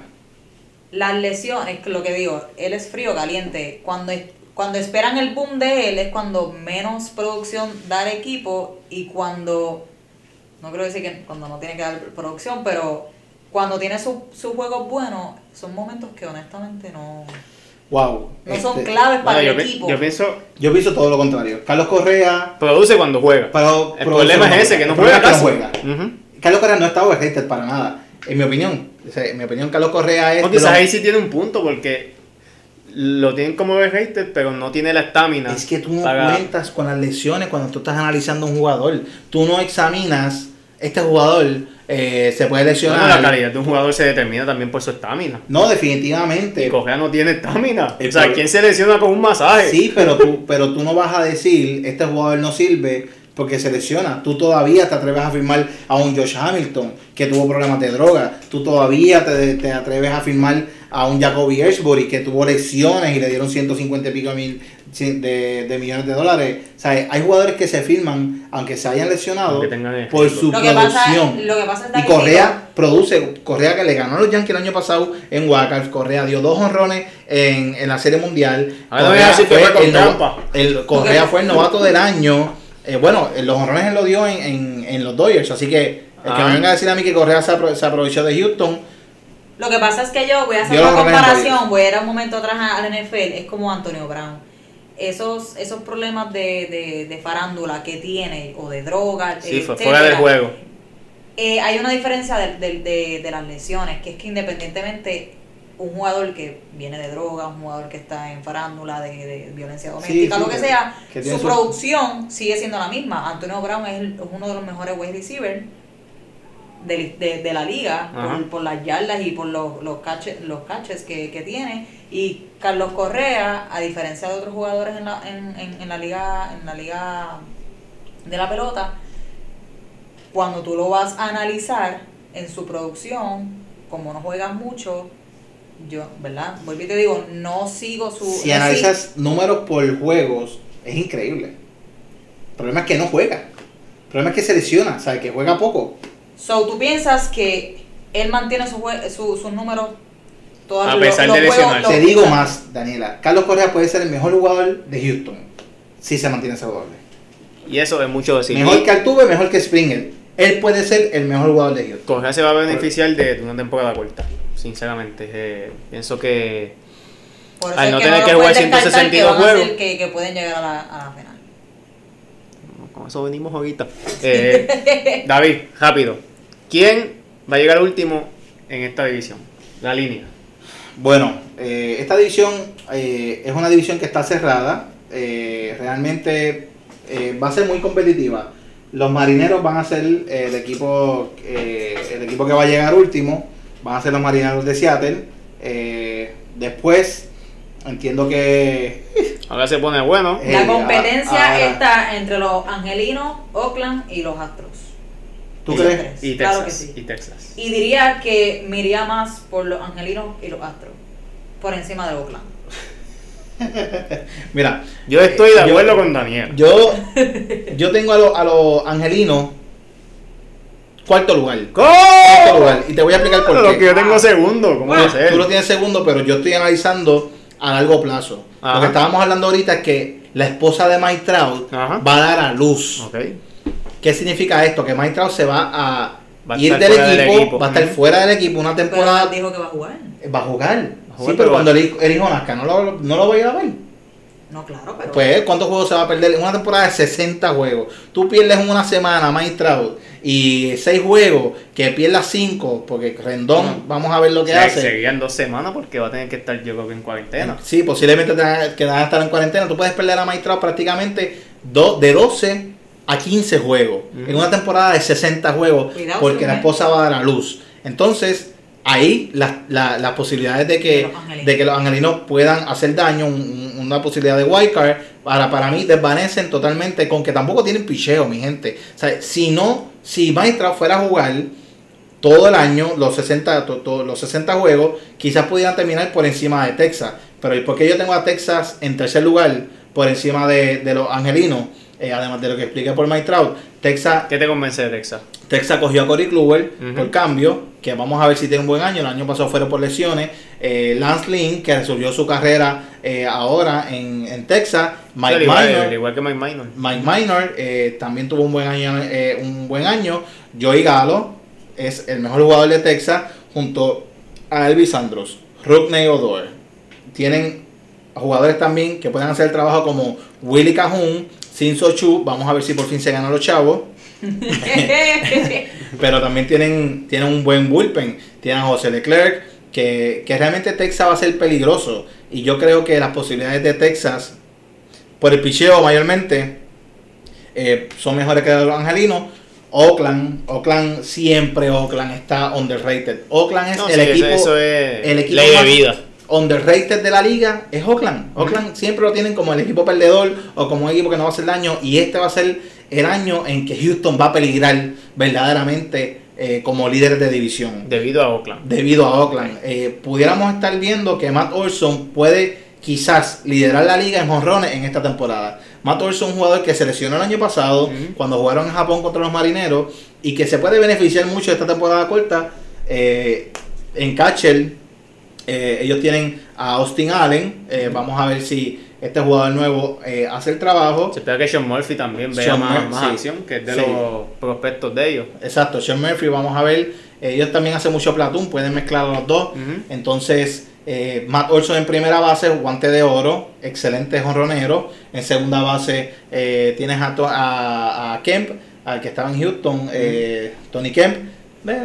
F: las lesiones, lo que digo, él es frío, caliente. Cuando, cuando esperan el boom de él es cuando menos producción da el equipo y cuando, no quiero decir que cuando no tiene que dar producción, pero cuando tiene su- sus juegos buenos, son momentos que honestamente no,
D: Wow.
F: no son
D: este,
F: claves para
E: Bueno,
F: el equipo.
E: yo pienso,
D: Yo pienso todo lo contrario. Carlos Correa.
E: produce cuando juega.
D: Pero,
E: el problema es ese, que no juega casi.
D: no juega. Carlos Correa no está overrated para nada. En mi opinión. O sea, en mi opinión, Carlos Correa es. De
E: quizás ahí sí tiene un punto porque lo tienen como overrated, pero no tiene la estamina.
D: Es que tú no
E: para-
D: cuentas con las lesiones cuando tú estás analizando un jugador. Tú no examinas. Este jugador eh, se puede lesionar.
E: Bueno, la calidad de un jugador se determina también por su estamina.
D: No, definitivamente.
E: Y Correa no tiene estamina. O sea, ¿quién se lesiona con un masaje?
D: Sí, pero tú, pero tú no vas a decir, este jugador no sirve porque se lesiona. Tú todavía te atreves a firmar a un Josh Hamilton que tuvo problemas de droga. Tú todavía te, te atreves a firmar a un Jacoby Ashbury que tuvo lesiones y le dieron 150 y pico mil de, de millones de dólares. O sea, hay jugadores que se firman, aunque se hayan lesionado, por su
F: Lo que pasa-
D: producción.
F: lo que pasa es
D: y
F: que-
D: Correa produce, Correa que le ganó a los Yankees el año pasado en Wacals, Correa dio dos honrones en, en la Serie Mundial.
E: Ahora voy a decir que fue con
D: el, no- el- Correa fue el novato del año. Eh, bueno, los honrones él lo dio en, en, en los Dodgers, así que el que
E: Ah.
D: me venga a decir a mí que Correa se, apro- se aprovechó de Houston,
F: Lo que pasa es que yo voy a hacer
D: Yo
F: una comparación, voy a ir a un momento atrás al NFL, es como Antonio Brown. Esos, esos problemas de, de, de farándula que tiene, o de droga,
E: Sí,
F: etcétera,
E: fuera del juego.
F: eh, hay una diferencia de, de- de- de las lesiones, que es que independientemente un jugador que viene de droga, un jugador que está en farándula, de, de violencia doméstica,
D: sí,
F: lo que
D: que-
F: sea,
D: que
F: su
D: su-
F: producción sigue siendo la misma. Antonio Brown es, el- es uno de los mejores wide receivers de, de- de la liga por las yardas y por los, los catches, los catches que, que tiene. Y Carlos Correa, a diferencia de otros jugadores en la, en, en- en la liga, en la liga de la pelota, cuando tú lo vas a analizar en su producción, como no juegas mucho, yo, ¿verdad? Vuelvo y te digo, no sigo su...
D: si analizas números por juegos, es increíble. El problema es que no juega. El problema es que se lesiona, o sea, que juega poco.
F: So, tú piensas que él mantiene su jue- su- sus números
E: A pesar
F: los
E: de lesionarse.
D: Te digo más, Daniela. Carlos Correa puede ser el mejor jugador de Houston si se mantiene saludable.
E: Y eso es mucho decir.
D: Mejor que Altuve, mejor que Springer. Él puede ser el mejor jugador de Houston.
E: Correa se va a beneficiar de, una temporada corta. Sinceramente, Eh, pienso que
F: Por
E: al no
F: que
E: tener
F: lo
E: que jugar
F: descartar
E: 162
F: que van a ser
E: juegos.
F: Que, que pueden llegar a la, a la final.
E: con eso venimos ahorita. Eh, David, rápido. ¿Quién va a llegar último en esta división? La línea.
D: Bueno, eh, esta división eh, es una división que está cerrada. eh, realmente eh, va a ser muy competitiva. Los marineros van a ser eh, el equipo eh, el equipo que va a llegar último. Van a ser los marineros de Seattle. Eh, después, entiendo que
E: Ahora se pone bueno.
D: Eh,
F: La competencia está entre los angelinos, Oakland y los Astros.
D: ¿Tú
F: Esos
D: crees?
E: Y
F: Claro
E: Texas.
F: que sí.
E: Y Texas.
F: Y diría que me iría más por los angelinos y los Astros. Por encima de Oakland.
D: Mira,
E: Yo estoy de
D: Yo-
E: acuerdo con Daniel.
D: yo, yo tengo a los a los angelinos cuarto lugar. Cuarto
E: ¿Cómo?
D: lugar. Y te voy a explicar por
E: Lo
D: qué.
E: que yo tengo segundo. ¿Cómo va a ser?
D: Tú lo tienes segundo, pero yo estoy analizando a largo plazo.
E: Ajá.
D: Lo que estábamos hablando ahorita es que la esposa de Mike Trout
E: Ajá.
D: va a dar a luz.
E: Ok.
D: ¿Qué significa esto? Que Mike Trout se va a,
E: Va a
D: ir del equipo,
E: del equipo.
D: va a estar fuera del equipo una
F: Pero
D: temporada.
F: él dijo que va a jugar.
D: Va a jugar.
E: a jugar,
D: sí,
E: pero
D: pero cuando el hijo, el hijo nazca, ¿no lo, no lo va a ir a ver?
F: No, claro, pero.
D: Pues, ¿cuántos juegos se va a perder? En una temporada de 60 juegos. Tú pierdes en una semana, Trout, y 6 juegos, que pierdas 5, porque Rendón,
E: Ujú.
D: vamos a ver lo que hace.
E: Seguían dos semanas porque va a tener que estar yo creo que en cuarentena.
D: Sí, posiblemente te van a- que van a estar en cuarentena. Tú puedes perder a Trout prácticamente do- de 12 a 15 juegos. En una temporada de 60 juegos,
F: Cuidado,
D: porque la esposa va a dar a luz. Entonces, ahí las la, las posibilidades de que,
F: los angelinos.
D: de que los angelinos puedan hacer daño, un- un- una posibilidad de wildcard, para, para mí desvanecen totalmente con que tampoco tienen picheo, mi gente. O sea, si no, si Trout fuera a jugar todo el año, los 60, to- to- los 60 juegos, quizás pudieran terminar por encima de Texas. Pero ¿y por qué yo tengo a Texas en tercer lugar por encima de, de los angelinos? Eh, además de lo que expliqué por Mike Trout, Texas,
E: ¿Qué te convence de Texas?
D: Texas cogió a Corey Kluber por cambio, que vamos a ver si tiene un buen año. El año pasado fueron por lesiones. Eh, Lance Lynn, que resolvió su carrera eh, ahora en, en Texas. Mike
E: al, igual,
D: Minor,
E: al igual que Mike Minor.
D: Mike Minor también tuvo un buen año. un buen año. Joey Galo es el mejor jugador de Texas junto a Elvis Andros, Rookney Odor. Tienen jugadores también que pueden hacer el trabajo como Willy Cajun, Sinso Chu. Vamos a ver si por fin se ganan los chavos. Pero también tienen, tienen un buen bullpen. Tienen a José Leclerc, que, que realmente Texas va a ser peligroso. Y yo creo que las posibilidades de Texas, por el picheo mayormente, eh, son mejores que los angelinos. Oakland, Oakland siempre Oakland está underrated. Oakland es
E: No,
D: el
E: sí, eso-
D: equipo,
E: eso es
D: el equipo
E: ley de
D: más
E: vida.
D: Underrated de la liga es Oakland. Oakland siempre lo tienen como el equipo perdedor o como un equipo que no va a hacer daño y este va a ser el año en que Houston va a peligrar verdaderamente eh, como líder de división.
E: Debido a Oakland.
D: Debido a Oakland. Eh, pudiéramos estar viendo que Matt Olson puede quizás liderar la liga en jonrones en esta temporada. Matt Olson es un jugador que se lesionó el año pasado cuando jugaron en Japón contra los marineros y que se puede beneficiar mucho de esta temporada corta. Eh, en catcher, eh, ellos tienen a Austin Allen. Eh, vamos a ver si este jugador nuevo eh, hace el trabajo.
E: Se espera que Sean Murphy también vea
D: Sean
E: más, más
D: sí.
E: acción, que es de
D: Sí.
E: los prospectos de ellos.
D: Exacto, Sean Murphy, vamos a ver. ellos también hacen mucho platoon, pueden mezclar los dos.
E: Ujú.
D: Entonces, eh, Matt Olson en primera base, guante de oro, excelente jonronero. En segunda base tienes a, a- a Kemp, al que estaba en Houston, Tony Kemp.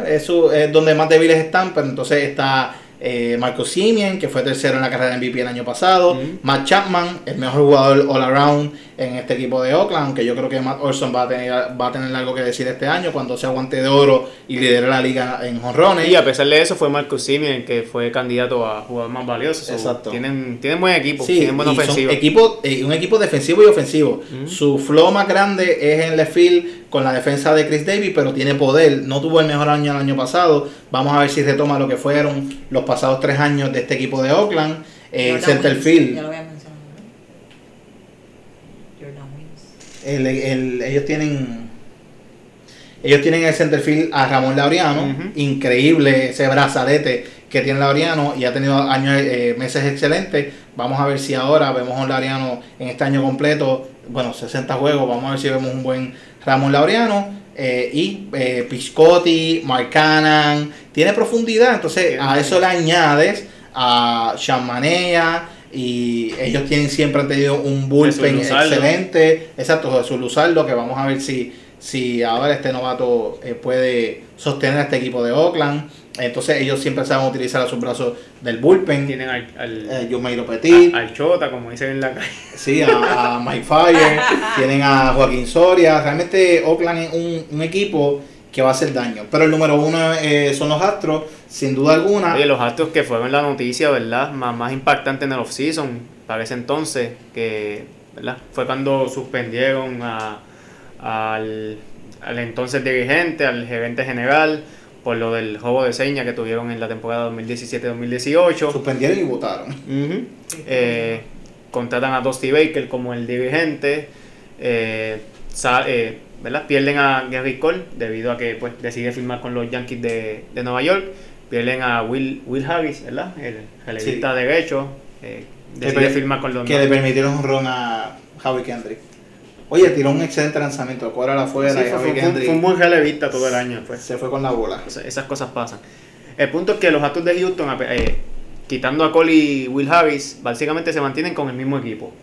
D: Eso es donde más débiles están, pero entonces está eh, Marco Simeon, que fue tercero en la carrera de MVP el año pasado. Matt Chapman, el mejor jugador all around en este equipo de Oakland, aunque yo creo que Matt Olson va a tener, va a tener algo que decir este año cuando sea guante de oro y lidere la liga en jonrones.
E: Y a pesar de eso fue Marcus Simeon que fue candidato a jugador más valioso. So,
D: Exacto.
E: Tienen, tienen buen equipo,
D: Sí,
E: tienen buena
D: y son
E: ofensiva.
D: equipo, eh, un equipo defensivo y ofensivo. Su flow más grande es en left field con la defensa de Chris Davis, pero tiene poder. No tuvo el mejor año el año pasado. Vamos a ver si retoma lo que fueron los pasados tres años de este equipo de Oakland. Eh,
F: Jordan
D: center
F: Wins,
D: field,
F: Ya lo había mencionado. ¿no? Jordan Wins.
D: El- el- ellos tienen ellos tienen en el center field a Ramón Laureano, increíble ese brazalete que tiene Laureano y ha tenido años eh, meses excelentes. Vamos a ver si ahora vemos a un Laureano en este año completo, bueno, 60 juegos, vamos a ver si vemos un buen Ramón Laureano eh, y eh, Piscotti, Mark Cannon, tiene profundidad, entonces a eso le añades a Sean Manea y ellos tienen siempre han tenido un bullpen excelente, exacto, Jesús Luzardo, que vamos a ver si, si ahora este novato eh, puede sostener a este equipo de Oakland. Entonces ellos siempre saben utilizar a sus brazos del bullpen.
E: Tienen al, al,
D: Eh, Petit,
E: al Chota, como dicen en la calle.
D: sí, a, a Mike Fire, tienen a Joaquín Soria. Realmente Oakland es un, un equipo que va a hacer daño. Pero el número uno eh, son los Astros, sin duda alguna.
E: Oye, los Astros que fueron la noticia, ¿verdad? Más, más impactante en el offseason, para ese entonces, que, ¿verdad? Fue cuando suspendieron a, al, al entonces dirigente, al gerente general, por lo del juego de señas que tuvieron en la temporada 2017-2018.
D: Suspendieron y votaron.
E: Eh, contratan a Dusty Baker como el dirigente. eh, eh, ¿verdad? Pierden a Gary Cole debido a que pues, decide firmar con los Yankees de, de Nueva York. Pierden a Will, Will Harris, ¿verdad? el relevista derecho. eh, decide
D: per-
E: firmar con los
D: Que le permitieron un ron a Javi Kendrick. Oye, tiró un excelente lanzamiento. Cuadra la
E: Sí,
D: afuera
E: fue,
D: y
E: fue-
D: Javi
E: fue-
D: Kendrick
E: fue un buen relevista todo el año. Pues.
D: se fue con la bola.
E: Esas cosas pasan. El punto es que los Astros de Houston, eh, quitando a Cole y Will Harris, básicamente se mantienen con el mismo equipo.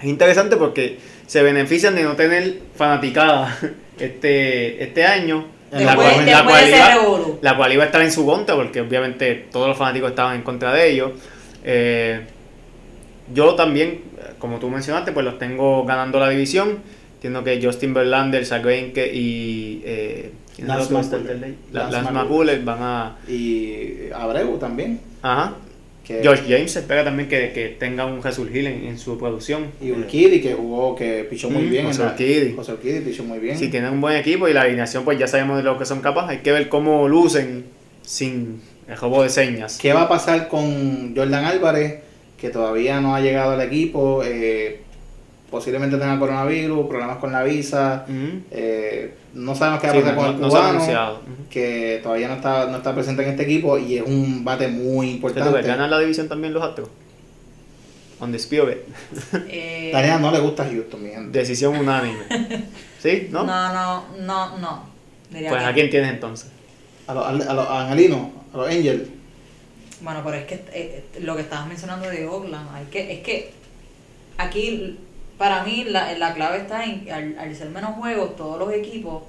E: Es interesante porque se benefician de no tener fanaticada este, este año. La, cual, la cual iba,
F: revolú.
E: la cual iba a estar en su contra porque obviamente todos los fanáticos estaban en contra de ellos. Eh, yo también, como tú mencionaste, pues los tengo ganando la división. Entiendo que Justin Verlander, Zach Greinke y eh, ¿quién es el
D: Lance. McCullers
E: van a...
D: Y Abreu también.
E: Ajá.
D: Que,
E: George James se espera también que, que tenga un Jesús Hill en, en su producción.
D: Y Urquidy que jugó, que pichó muy
E: Mm,
D: bien. en
E: José Urquidy.
D: José Urquidy pichó muy bien.
E: Si tienen un buen equipo y la alineación, pues ya sabemos de lo que son capaces. Hay que ver cómo lucen sin el juego de señas.
D: ¿Qué va a pasar con Jordan Álvarez? Que todavía no ha llegado al equipo. eh, posiblemente tenga coronavirus, problemas con la visa. Eh, no sabemos qué va a
E: Sí,
D: pasar
E: no-
D: con el
E: no se ha
D: cubano. que todavía no está, no está presente en este equipo y es un bate muy importante.
E: ¿Ganan la división también los Astros? On the spirit.
F: Eh,
D: Daniela no le gusta Houston, mi gente.
E: Decisión unánime. ¿Sí? ¿No?
F: no, no, no, no. Diría
E: Pues
F: que
E: ¿a quién tienes entonces?
D: A los, a los angelinos, a los Angels.
F: Bueno, pero es que eh, lo que estabas mencionando de Oakland, hay que, es que aquí, para mí, la, la clave está en, al, al ser menos juegos, todos los equipos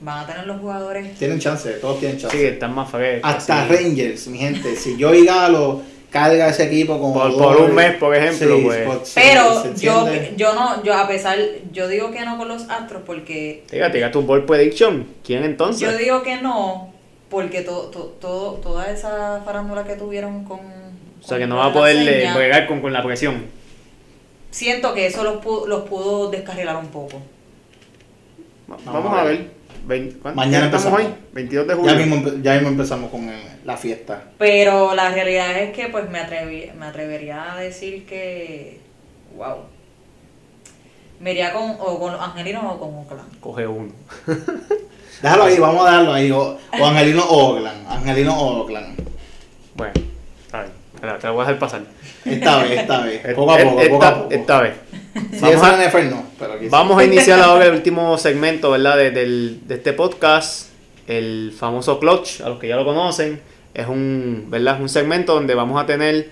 F: van a tener los jugadores.
D: Tienen chance, todos tienen chance.
E: Sí, están más frescos.
D: Hasta
E: sí.
D: Rangers, mi gente. Si yo y Galo carga ese equipo como
E: Por- por un mes, por ejemplo, pues.
D: por-
F: Pero
D: se
F: yo, yo no, yo a pesar, yo digo que no con los Astros porque
E: Diga, diga tu ball prediction. ¿Quién entonces?
F: yo digo que no porque to, to- todo, toda esa farándula que tuvieron con
E: o sea, que
F: con
E: no
F: lo
E: va a poder bregar con, con la presión.
F: Siento que eso los pudo, los pudo descarrilar un poco
E: Vamos, a ver. Vein- ¿cuánto?
D: Mañana
E: ¿Qué estamos
D: empezamos.
E: hoy? 22 de julio.
D: Ya mismo, empe- ya mismo empezamos con eh, la fiesta.
F: Pero la realidad es que pues me, atreví, me atrevería a decir que. Wow. Me iría con, o con los angelinos o con Oakland.
E: Coge uno.
D: Déjalo ahí, vamos a dejarlo ahí. O, o Angelino Oakland. Angelino Oakland.
E: Bueno. Espera, te lo voy a dejar pasar.
D: Esta vez, esta vez. Poco a poco,
E: esta,
D: poco a poco.
E: esta vez.
D: Si
E: Vamos a-
D: en NFL no, pero aquí sí.
E: Vamos a iniciar ahora el último segmento, ¿verdad? De, del- de este podcast, el famoso Clutch, a los que ya lo conocen. Es un, ¿verdad? un segmento donde vamos a tener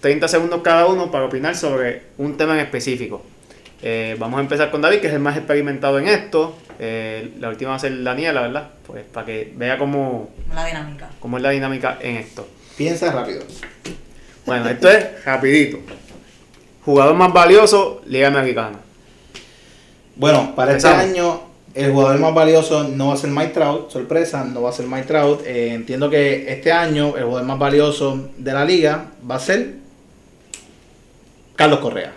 E: 30 segundos cada uno para opinar sobre un tema en específico. Eh, vamos a empezar con David, que es el más experimentado en esto. Eh, la última va a ser Daniela, ¿verdad? Pues para que vea cómo,
F: La dinámica.
E: cómo es la dinámica en esto.
D: Piensa rápido.
E: Bueno, esto es rapidito. Jugador más valioso, Liga Americana.
D: Bueno, para este año el jugador más valioso no va a ser Mike Trout, sorpresa, no va a ser Mike Trout. Eh, entiendo que este año el jugador más valioso de la liga va a ser Carlos Correa.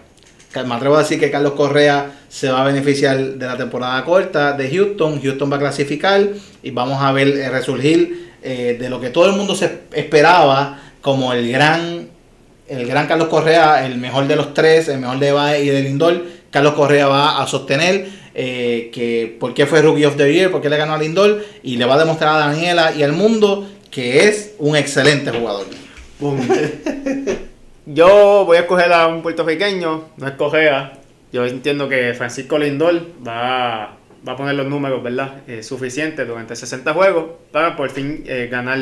D: Me atrevo a decir que Carlos Correa se va a beneficiar de la temporada corta de Houston. Houston va a clasificar y vamos a ver resurgir eh, de lo que todo el mundo se esperaba como el gran el gran Carlos Correa, el mejor de los tres, el mejor de Baez y de Lindor, Carlos Correa va a sostener eh, que por qué fue Rookie of the Year, por qué le ganó a Lindor y le va a demostrar a Daniela y al mundo que es un excelente jugador.
E: Yo voy a escoger a un puertorriqueño, no es Correa. Yo entiendo que Francisco Lindor va, va a poner los números, ¿verdad? Eh, suficientes durante 60 juegos para por fin eh, ganar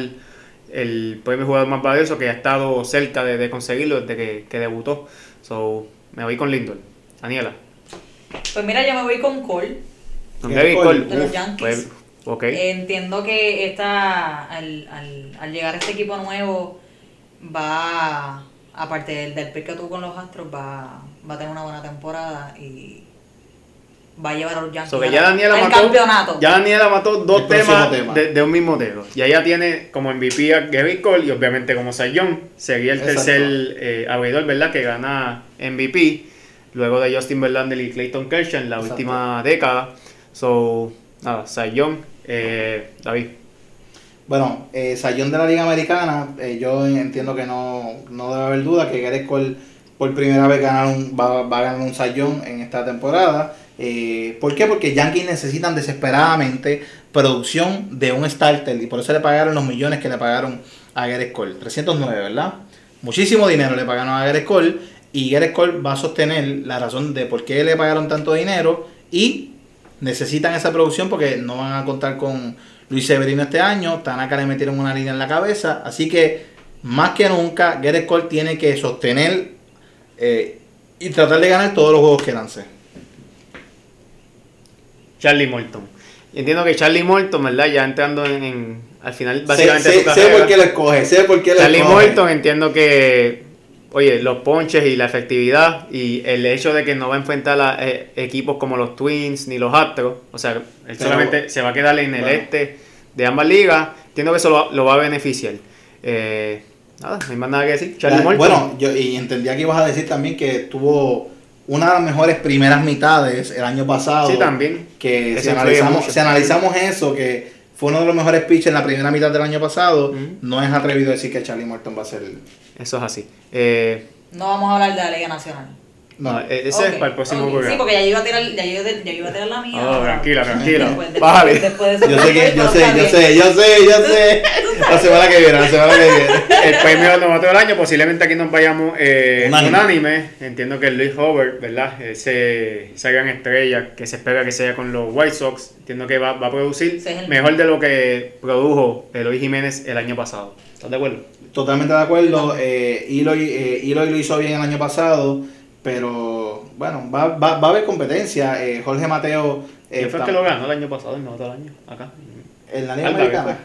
E: el premio jugador más valioso que ha estado cerca de, de conseguirlo desde que, que debutó. So, me voy con Lindor. Daniela.
F: Pues mira, yo me voy con Cole.
E: Con
D: ¿Quién es
E: Gary
D: Cole?
E: Cole,
F: De los
E: uf,
F: Yankees.
E: pues.
F: Entiendo que esta, al, al, al llegar a este equipo nuevo, va, aparte del, del pick que tuvo con los Astros, va, va a tener una buena temporada y va a llevar a los Yankees
E: So que
F: al-
E: ya Daniela
F: al
E: mató,
F: campeonato.
E: ya Daniela mató dos temas
D: tema.
E: De, de un mismo dedo. Y ella tiene como MVP a Gary Cole y obviamente como Sayón sería el
D: Exacto.
E: tercer eh, abridor, ¿verdad? Que gana MVP luego de Justin Verlander y Clayton Kershaw en la
D: Exacto.
E: última década. So, nada, Sayón, eh, David.
D: Bueno, eh, Sayón de la Liga Americana, eh, yo entiendo que no, no debe haber duda que Gareth Cole por primera vez ganar un- va, va a ganar un Sayón en esta temporada. Eh, ¿Por qué? Porque Yankees necesitan desesperadamente producción de un starter y por eso le pagaron los millones que le pagaron a Gareth Cole. 309, ¿verdad? Muchísimo dinero le pagaron a Gareth Cole y Gareth Cole va a sostener la razón de por qué le pagaron tanto dinero y necesitan esa producción porque no van a contar con Luis Severino este año, Tanaka le metieron una línea en la cabeza, así que más que nunca Gareth Cole tiene que sostener eh, y tratar de ganar todos los juegos que lance.
E: Charlie Morton. Y entiendo que Charlie Morton, ¿verdad? Ya entrando en, en- al final
D: Sé,
E: básicamente
D: sé- sé
E: carrera.
D: por qué lo escoge, sé por qué lo
E: Charlie
D: escoge.
E: Morton entiendo que, oye, los ponches y la efectividad y el hecho de que no va a enfrentar a eh, equipos como los Twins ni los Astros, o sea, él
D: Pero-
E: solamente se va a quedar en el
D: bueno.
E: este de ambas ligas, entiendo que eso lo, lo va a beneficiar. Eh, nada, no hay más nada que decir. Charlie
D: Ya,
E: Morton.
D: Bueno, yo y entendía que ibas a decir también que tuvo una de las mejores primeras mitades el año pasado.
E: sí, también.
D: que si analizamos, si analizamos eso, que fue uno de los mejores pitchers en la primera mitad del año pasado, no es atrevido decir que Charlie Morton va a ser...
E: Eso es así. Eh,
F: No vamos a hablar de la Liga Nacional.
D: No,
E: eh, ese es para el próximo
F: ok.
E: programa.
F: Sí, porque ya yo iba a tirar, ya yo, ya yo iba a tirar la mía.
E: Oh, tranquila, tranquila.
F: Después- después-
E: Bájale.
F: después
D: yo sé que, yo sé, yo sé, yo sé, yo sé. La semana que viene, la semana que viene.
E: el premio de novato del año, posiblemente aquí nos vayamos eh,
D: Unánime.
E: unánime. Entiendo que Luis Robert, ¿verdad? Ese, esa gran estrella que se espera que sea con los White Sox, entiendo que va, va a producir mejor de lo que produjo Eloy Jiménez el año pasado. ¿Estás de acuerdo?
D: Totalmente de acuerdo. Eh, Eloy, eh, Eloy lo hizo bien el año pasado, pero bueno, va, va, va a haber competencia. Eh, Jorge Mateo. eh,
E: ¿Quién fue el que lo ganó el año pasado, el novato del año? Acá.
D: En la Liga
E: Álvarez
D: Americana.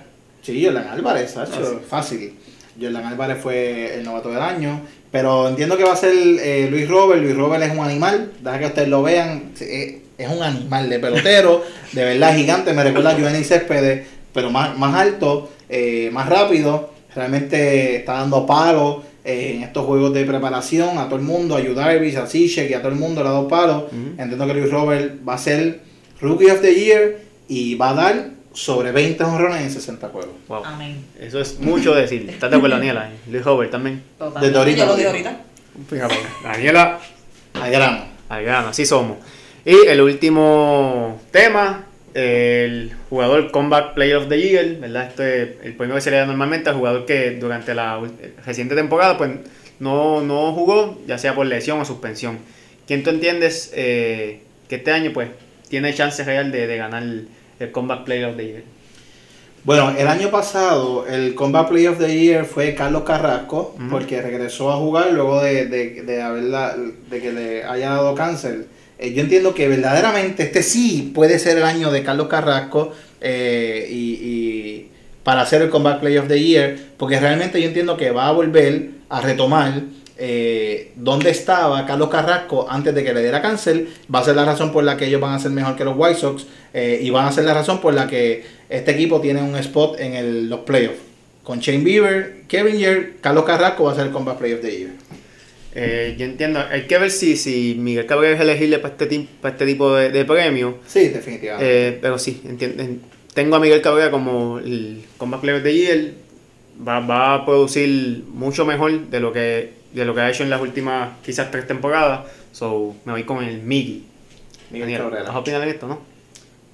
D: Sí, Jordan Álvarez,
E: Ah, sí.
D: fácil. Jordan Álvarez fue el novato del año. Pero entiendo que va a ser eh, Luis Robert. Luis Robert es un animal. Deja que ustedes lo vean. Eh, Es un animal de pelotero. de verdad gigante. Me recuerda a Giovanni Céspedes. Pero más, más alto, eh, más rápido. Realmente está dando palos eh, en estos juegos de preparación a todo el mundo. A Yu Darvish, a Zizek y a todo el mundo le ha dado palos.
E: Ujú.
D: Entiendo que Luis Robert va a ser Rookie of the Year y va a dar sobre 20 honrones en 60 juegos.
E: Wow.
F: Amén.
E: Eso es mucho decir. ¿Estás de acuerdo, Daniela? Luis Howard también.
F: Totalmente.
D: Desde ahorita
F: Yo lo
D: lo
F: dije
D: digo.
F: ahorita.
E: Fíjate, Daniela,
D: Al grano.
E: al grano, así somos. Y el último tema, el jugador Comeback Player of the Year, ¿verdad? Este, el premio que se le da normalmente al jugador que durante la reciente temporada pues no, no jugó, ya sea por lesión o suspensión. ¿Quién tú entiendes eh, que este año pues tiene chance real de, de ganar el Comeback Player of the Year?
D: Bueno, el año pasado el Combat Player of the Year fue Carlos Carrasco, porque regresó a jugar luego de, de, de, haberla- de que le haya dado cáncer. Eh, yo entiendo que verdaderamente este sí puede ser el año de Carlos Carrasco eh, y, para hacer el Combat Player of the Year, porque realmente yo entiendo que va a volver a retomar eh, dónde estaba Carlos Carrasco antes de que le diera cáncer. Va a ser la razón por la que ellos van a ser mejor que los White Sox eh, y van a ser la razón por la que este equipo tiene un spot en el- los playoffs. Con Shane Bieber, Kevin Year, Carlos Carrasco va a ser el Combat Player of the Year.
E: Eh, yo entiendo, hay que ver si, si Miguel Cabrera es elegible para este, para este tipo de, de premio.
D: Sí, definitivamente.
E: Eh, pero sí, entiendo, en- tengo a Miguel Cabrera como el Combat Player the Year. Va, va a producir mucho mejor de lo que de lo que ha hecho en las últimas quizás tres temporadas. So, me voy con el Miggy.
D: Miguel
E: Daniel,
D: Cabrera.
E: ¿Vas a opinar en esto, no?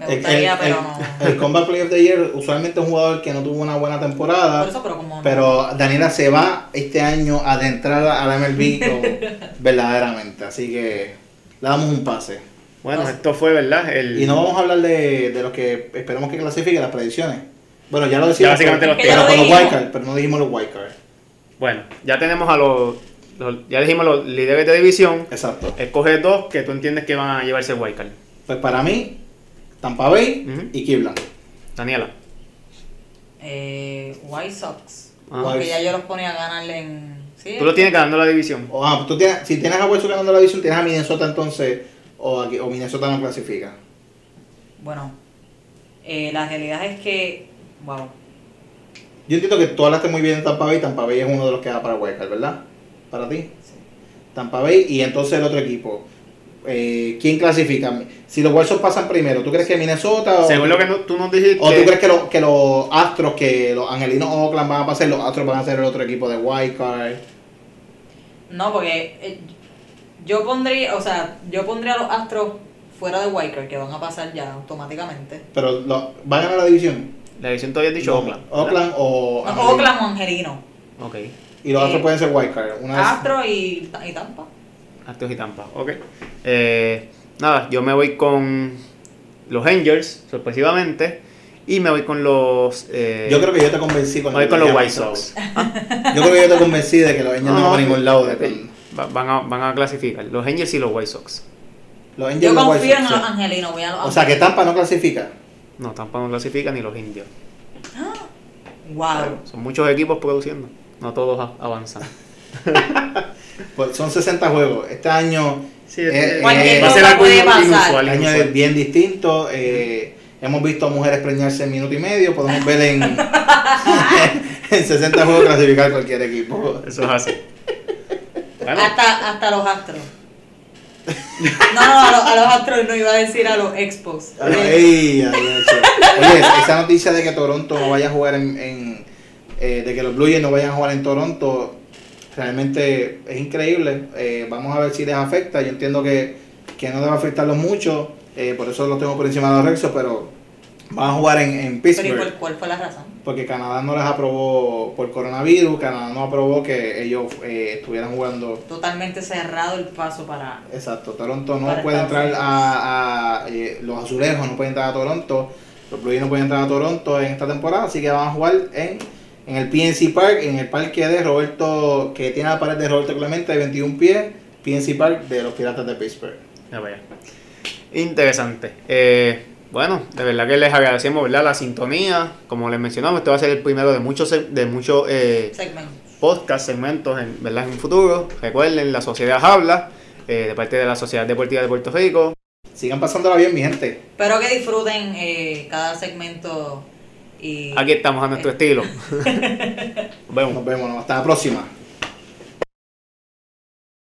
F: Me
D: El-
F: gustaría,
D: el,
F: pero
D: el-
F: no.
D: el Combat Player of the Year usualmente es un jugador que no tuvo una buena temporada.
F: Por eso, pero como no.
D: Pero Daniela se va este año a adentrar a la MLB con- verdaderamente. Así que le damos un pase.
E: Bueno,
F: No.
E: esto fue, ¿verdad? El,
D: Y no vamos a hablar de, de los que esperemos que clasifiquen las predicciones. Bueno, ya lo decimos.
E: Ya básicamente
D: pero,
E: los
D: pero con los wildcards, pero no dijimos los wildcards.
E: Bueno, ya tenemos a los, los- Ya dijimos los líderes de división.
D: Exacto.
E: Escoge dos que tú entiendes que van a llevarse el wildcard.
D: Pues para mí, Tampa Bay
E: Ujú.
D: y Cleveland.
E: Daniela.
F: Eh, White Sox.
E: Ah.
F: Porque
D: White-
F: ya yo los ponía a ganar en. ¿sí?
E: Tú lo tienes ganando la división.
D: O, ah, tú tienes, si tienes a Sox ganando la división, tienes a Minnesota entonces, o, aquí- o Minnesota no clasifica.
F: Bueno, eh, la realidad es que. Wow.
D: Yo entiendo que tú hablaste muy bien de Tampa Bay. Tampa Bay es uno de los que va para Wildcard, ¿verdad? Para ti. Tampa Bay y entonces el otro equipo. Eh, ¿Quién clasifica? Si los Sox pasan primero, ¿tú crees que Minnesota o,
E: Según lo que no- tú nos dijiste.
D: o tú crees que, lo- que los Astros, que los Angelinos Oakland van a pasar, los Astros van a ser el otro equipo de Wildcard?
F: No, porque eh, yo pondría, o sea, yo pondría a los Astros fuera de Wiker, que van a pasar ya automáticamente.
D: Pero lo, ¿van a ganar la división?
E: La división todavía has dicho
D: No,
E: Oakland. ¿verdad?
D: Oakland o
F: No,
D: Angelinos.
F: Oakland o Angelino.
E: Ok.
D: Y los Astros
F: Eh,
D: pueden ser Wildcard. Una vez-
F: Astros y, y Tampa.
E: Astros y Tampa. Ok. Eh, nada, yo me voy con los Angels, sorpresivamente. Y me voy con los. eh,
D: Yo creo que yo te convencí con
E: me voy con los White Sox.
D: Yo creo que yo te convencí de que los Angels no, van a ningún lado. De
E: van, a, van a clasificar. Los Angels y los White Sox.
D: Los Angels
F: Yo
D: los White
F: confío en
D: Sox,
F: los. Angelinos, voy a los
D: O sea que. Tampa no clasifica.
E: No, Tampa no clasifica ni los indios.
F: Wow.
E: Son muchos equipos produciendo. No todos avanzan.
D: Pues son 60 juegos. Este año,
E: Sí,
D: Eh,
F: Cualquier
D: va a
E: ser
F: cosa
E: algo
F: puede pasar.
E: inusual,
D: año es bien distinto. eh, hemos visto a mujeres preñarse en minuto y medio. Podemos ver en, en 60 juegos clasificar cualquier equipo.
E: Eso es así. Bueno,
F: Hasta, hasta los Astros. No, no, a los, a los Astros no iba a decir a los Expos.
D: Ay, ay, ay, che. Oye, esa noticia de que Toronto no vaya a jugar en, en, eh, de que los Blue Jays no vayan a jugar en Toronto, realmente es increíble. Eh, vamos a ver si les afecta. Yo entiendo que, que no debe afectarlos mucho, eh, por eso lo tengo por encima de los Rexos, pero van a jugar en, en
F: Pero ¿y
D: Pittsburgh.
F: cuál, fue la razón?
D: Porque Canadá no les aprobó por coronavirus, Canadá no aprobó que ellos eh, estuvieran jugando
F: Totalmente cerrado el paso para...
D: Exacto, Toronto no puede
F: Estados
D: entrar
F: Unidos.
D: a, a, eh, los azulejos no pueden entrar a Toronto, los Blue Jays no pueden entrar a Toronto en esta temporada, así que van a jugar en, en el PNC Park, en el parque de Roberto, que tiene la pared de Roberto Clemente de 21 pies, PNC Park de los Piratas de Pittsburgh.
E: vaya. Interesante. Eh, bueno, de verdad que les agradecemos ¿verdad? la sintonía. Como les mencionamos, este va a ser el primero de muchos de muchos eh,
F: Segmento.
E: podcast, segmentos en, ¿verdad? en un futuro. Recuerden, la sociedad habla, eh, de parte de la Sociedad Deportiva de Puerto Rico.
D: Sigan pasándola bien, mi gente.
F: Espero que disfruten eh, cada segmento y...
E: Aquí estamos a nuestro estilo. Nos vemos.
D: Nos vemos, hasta la próxima.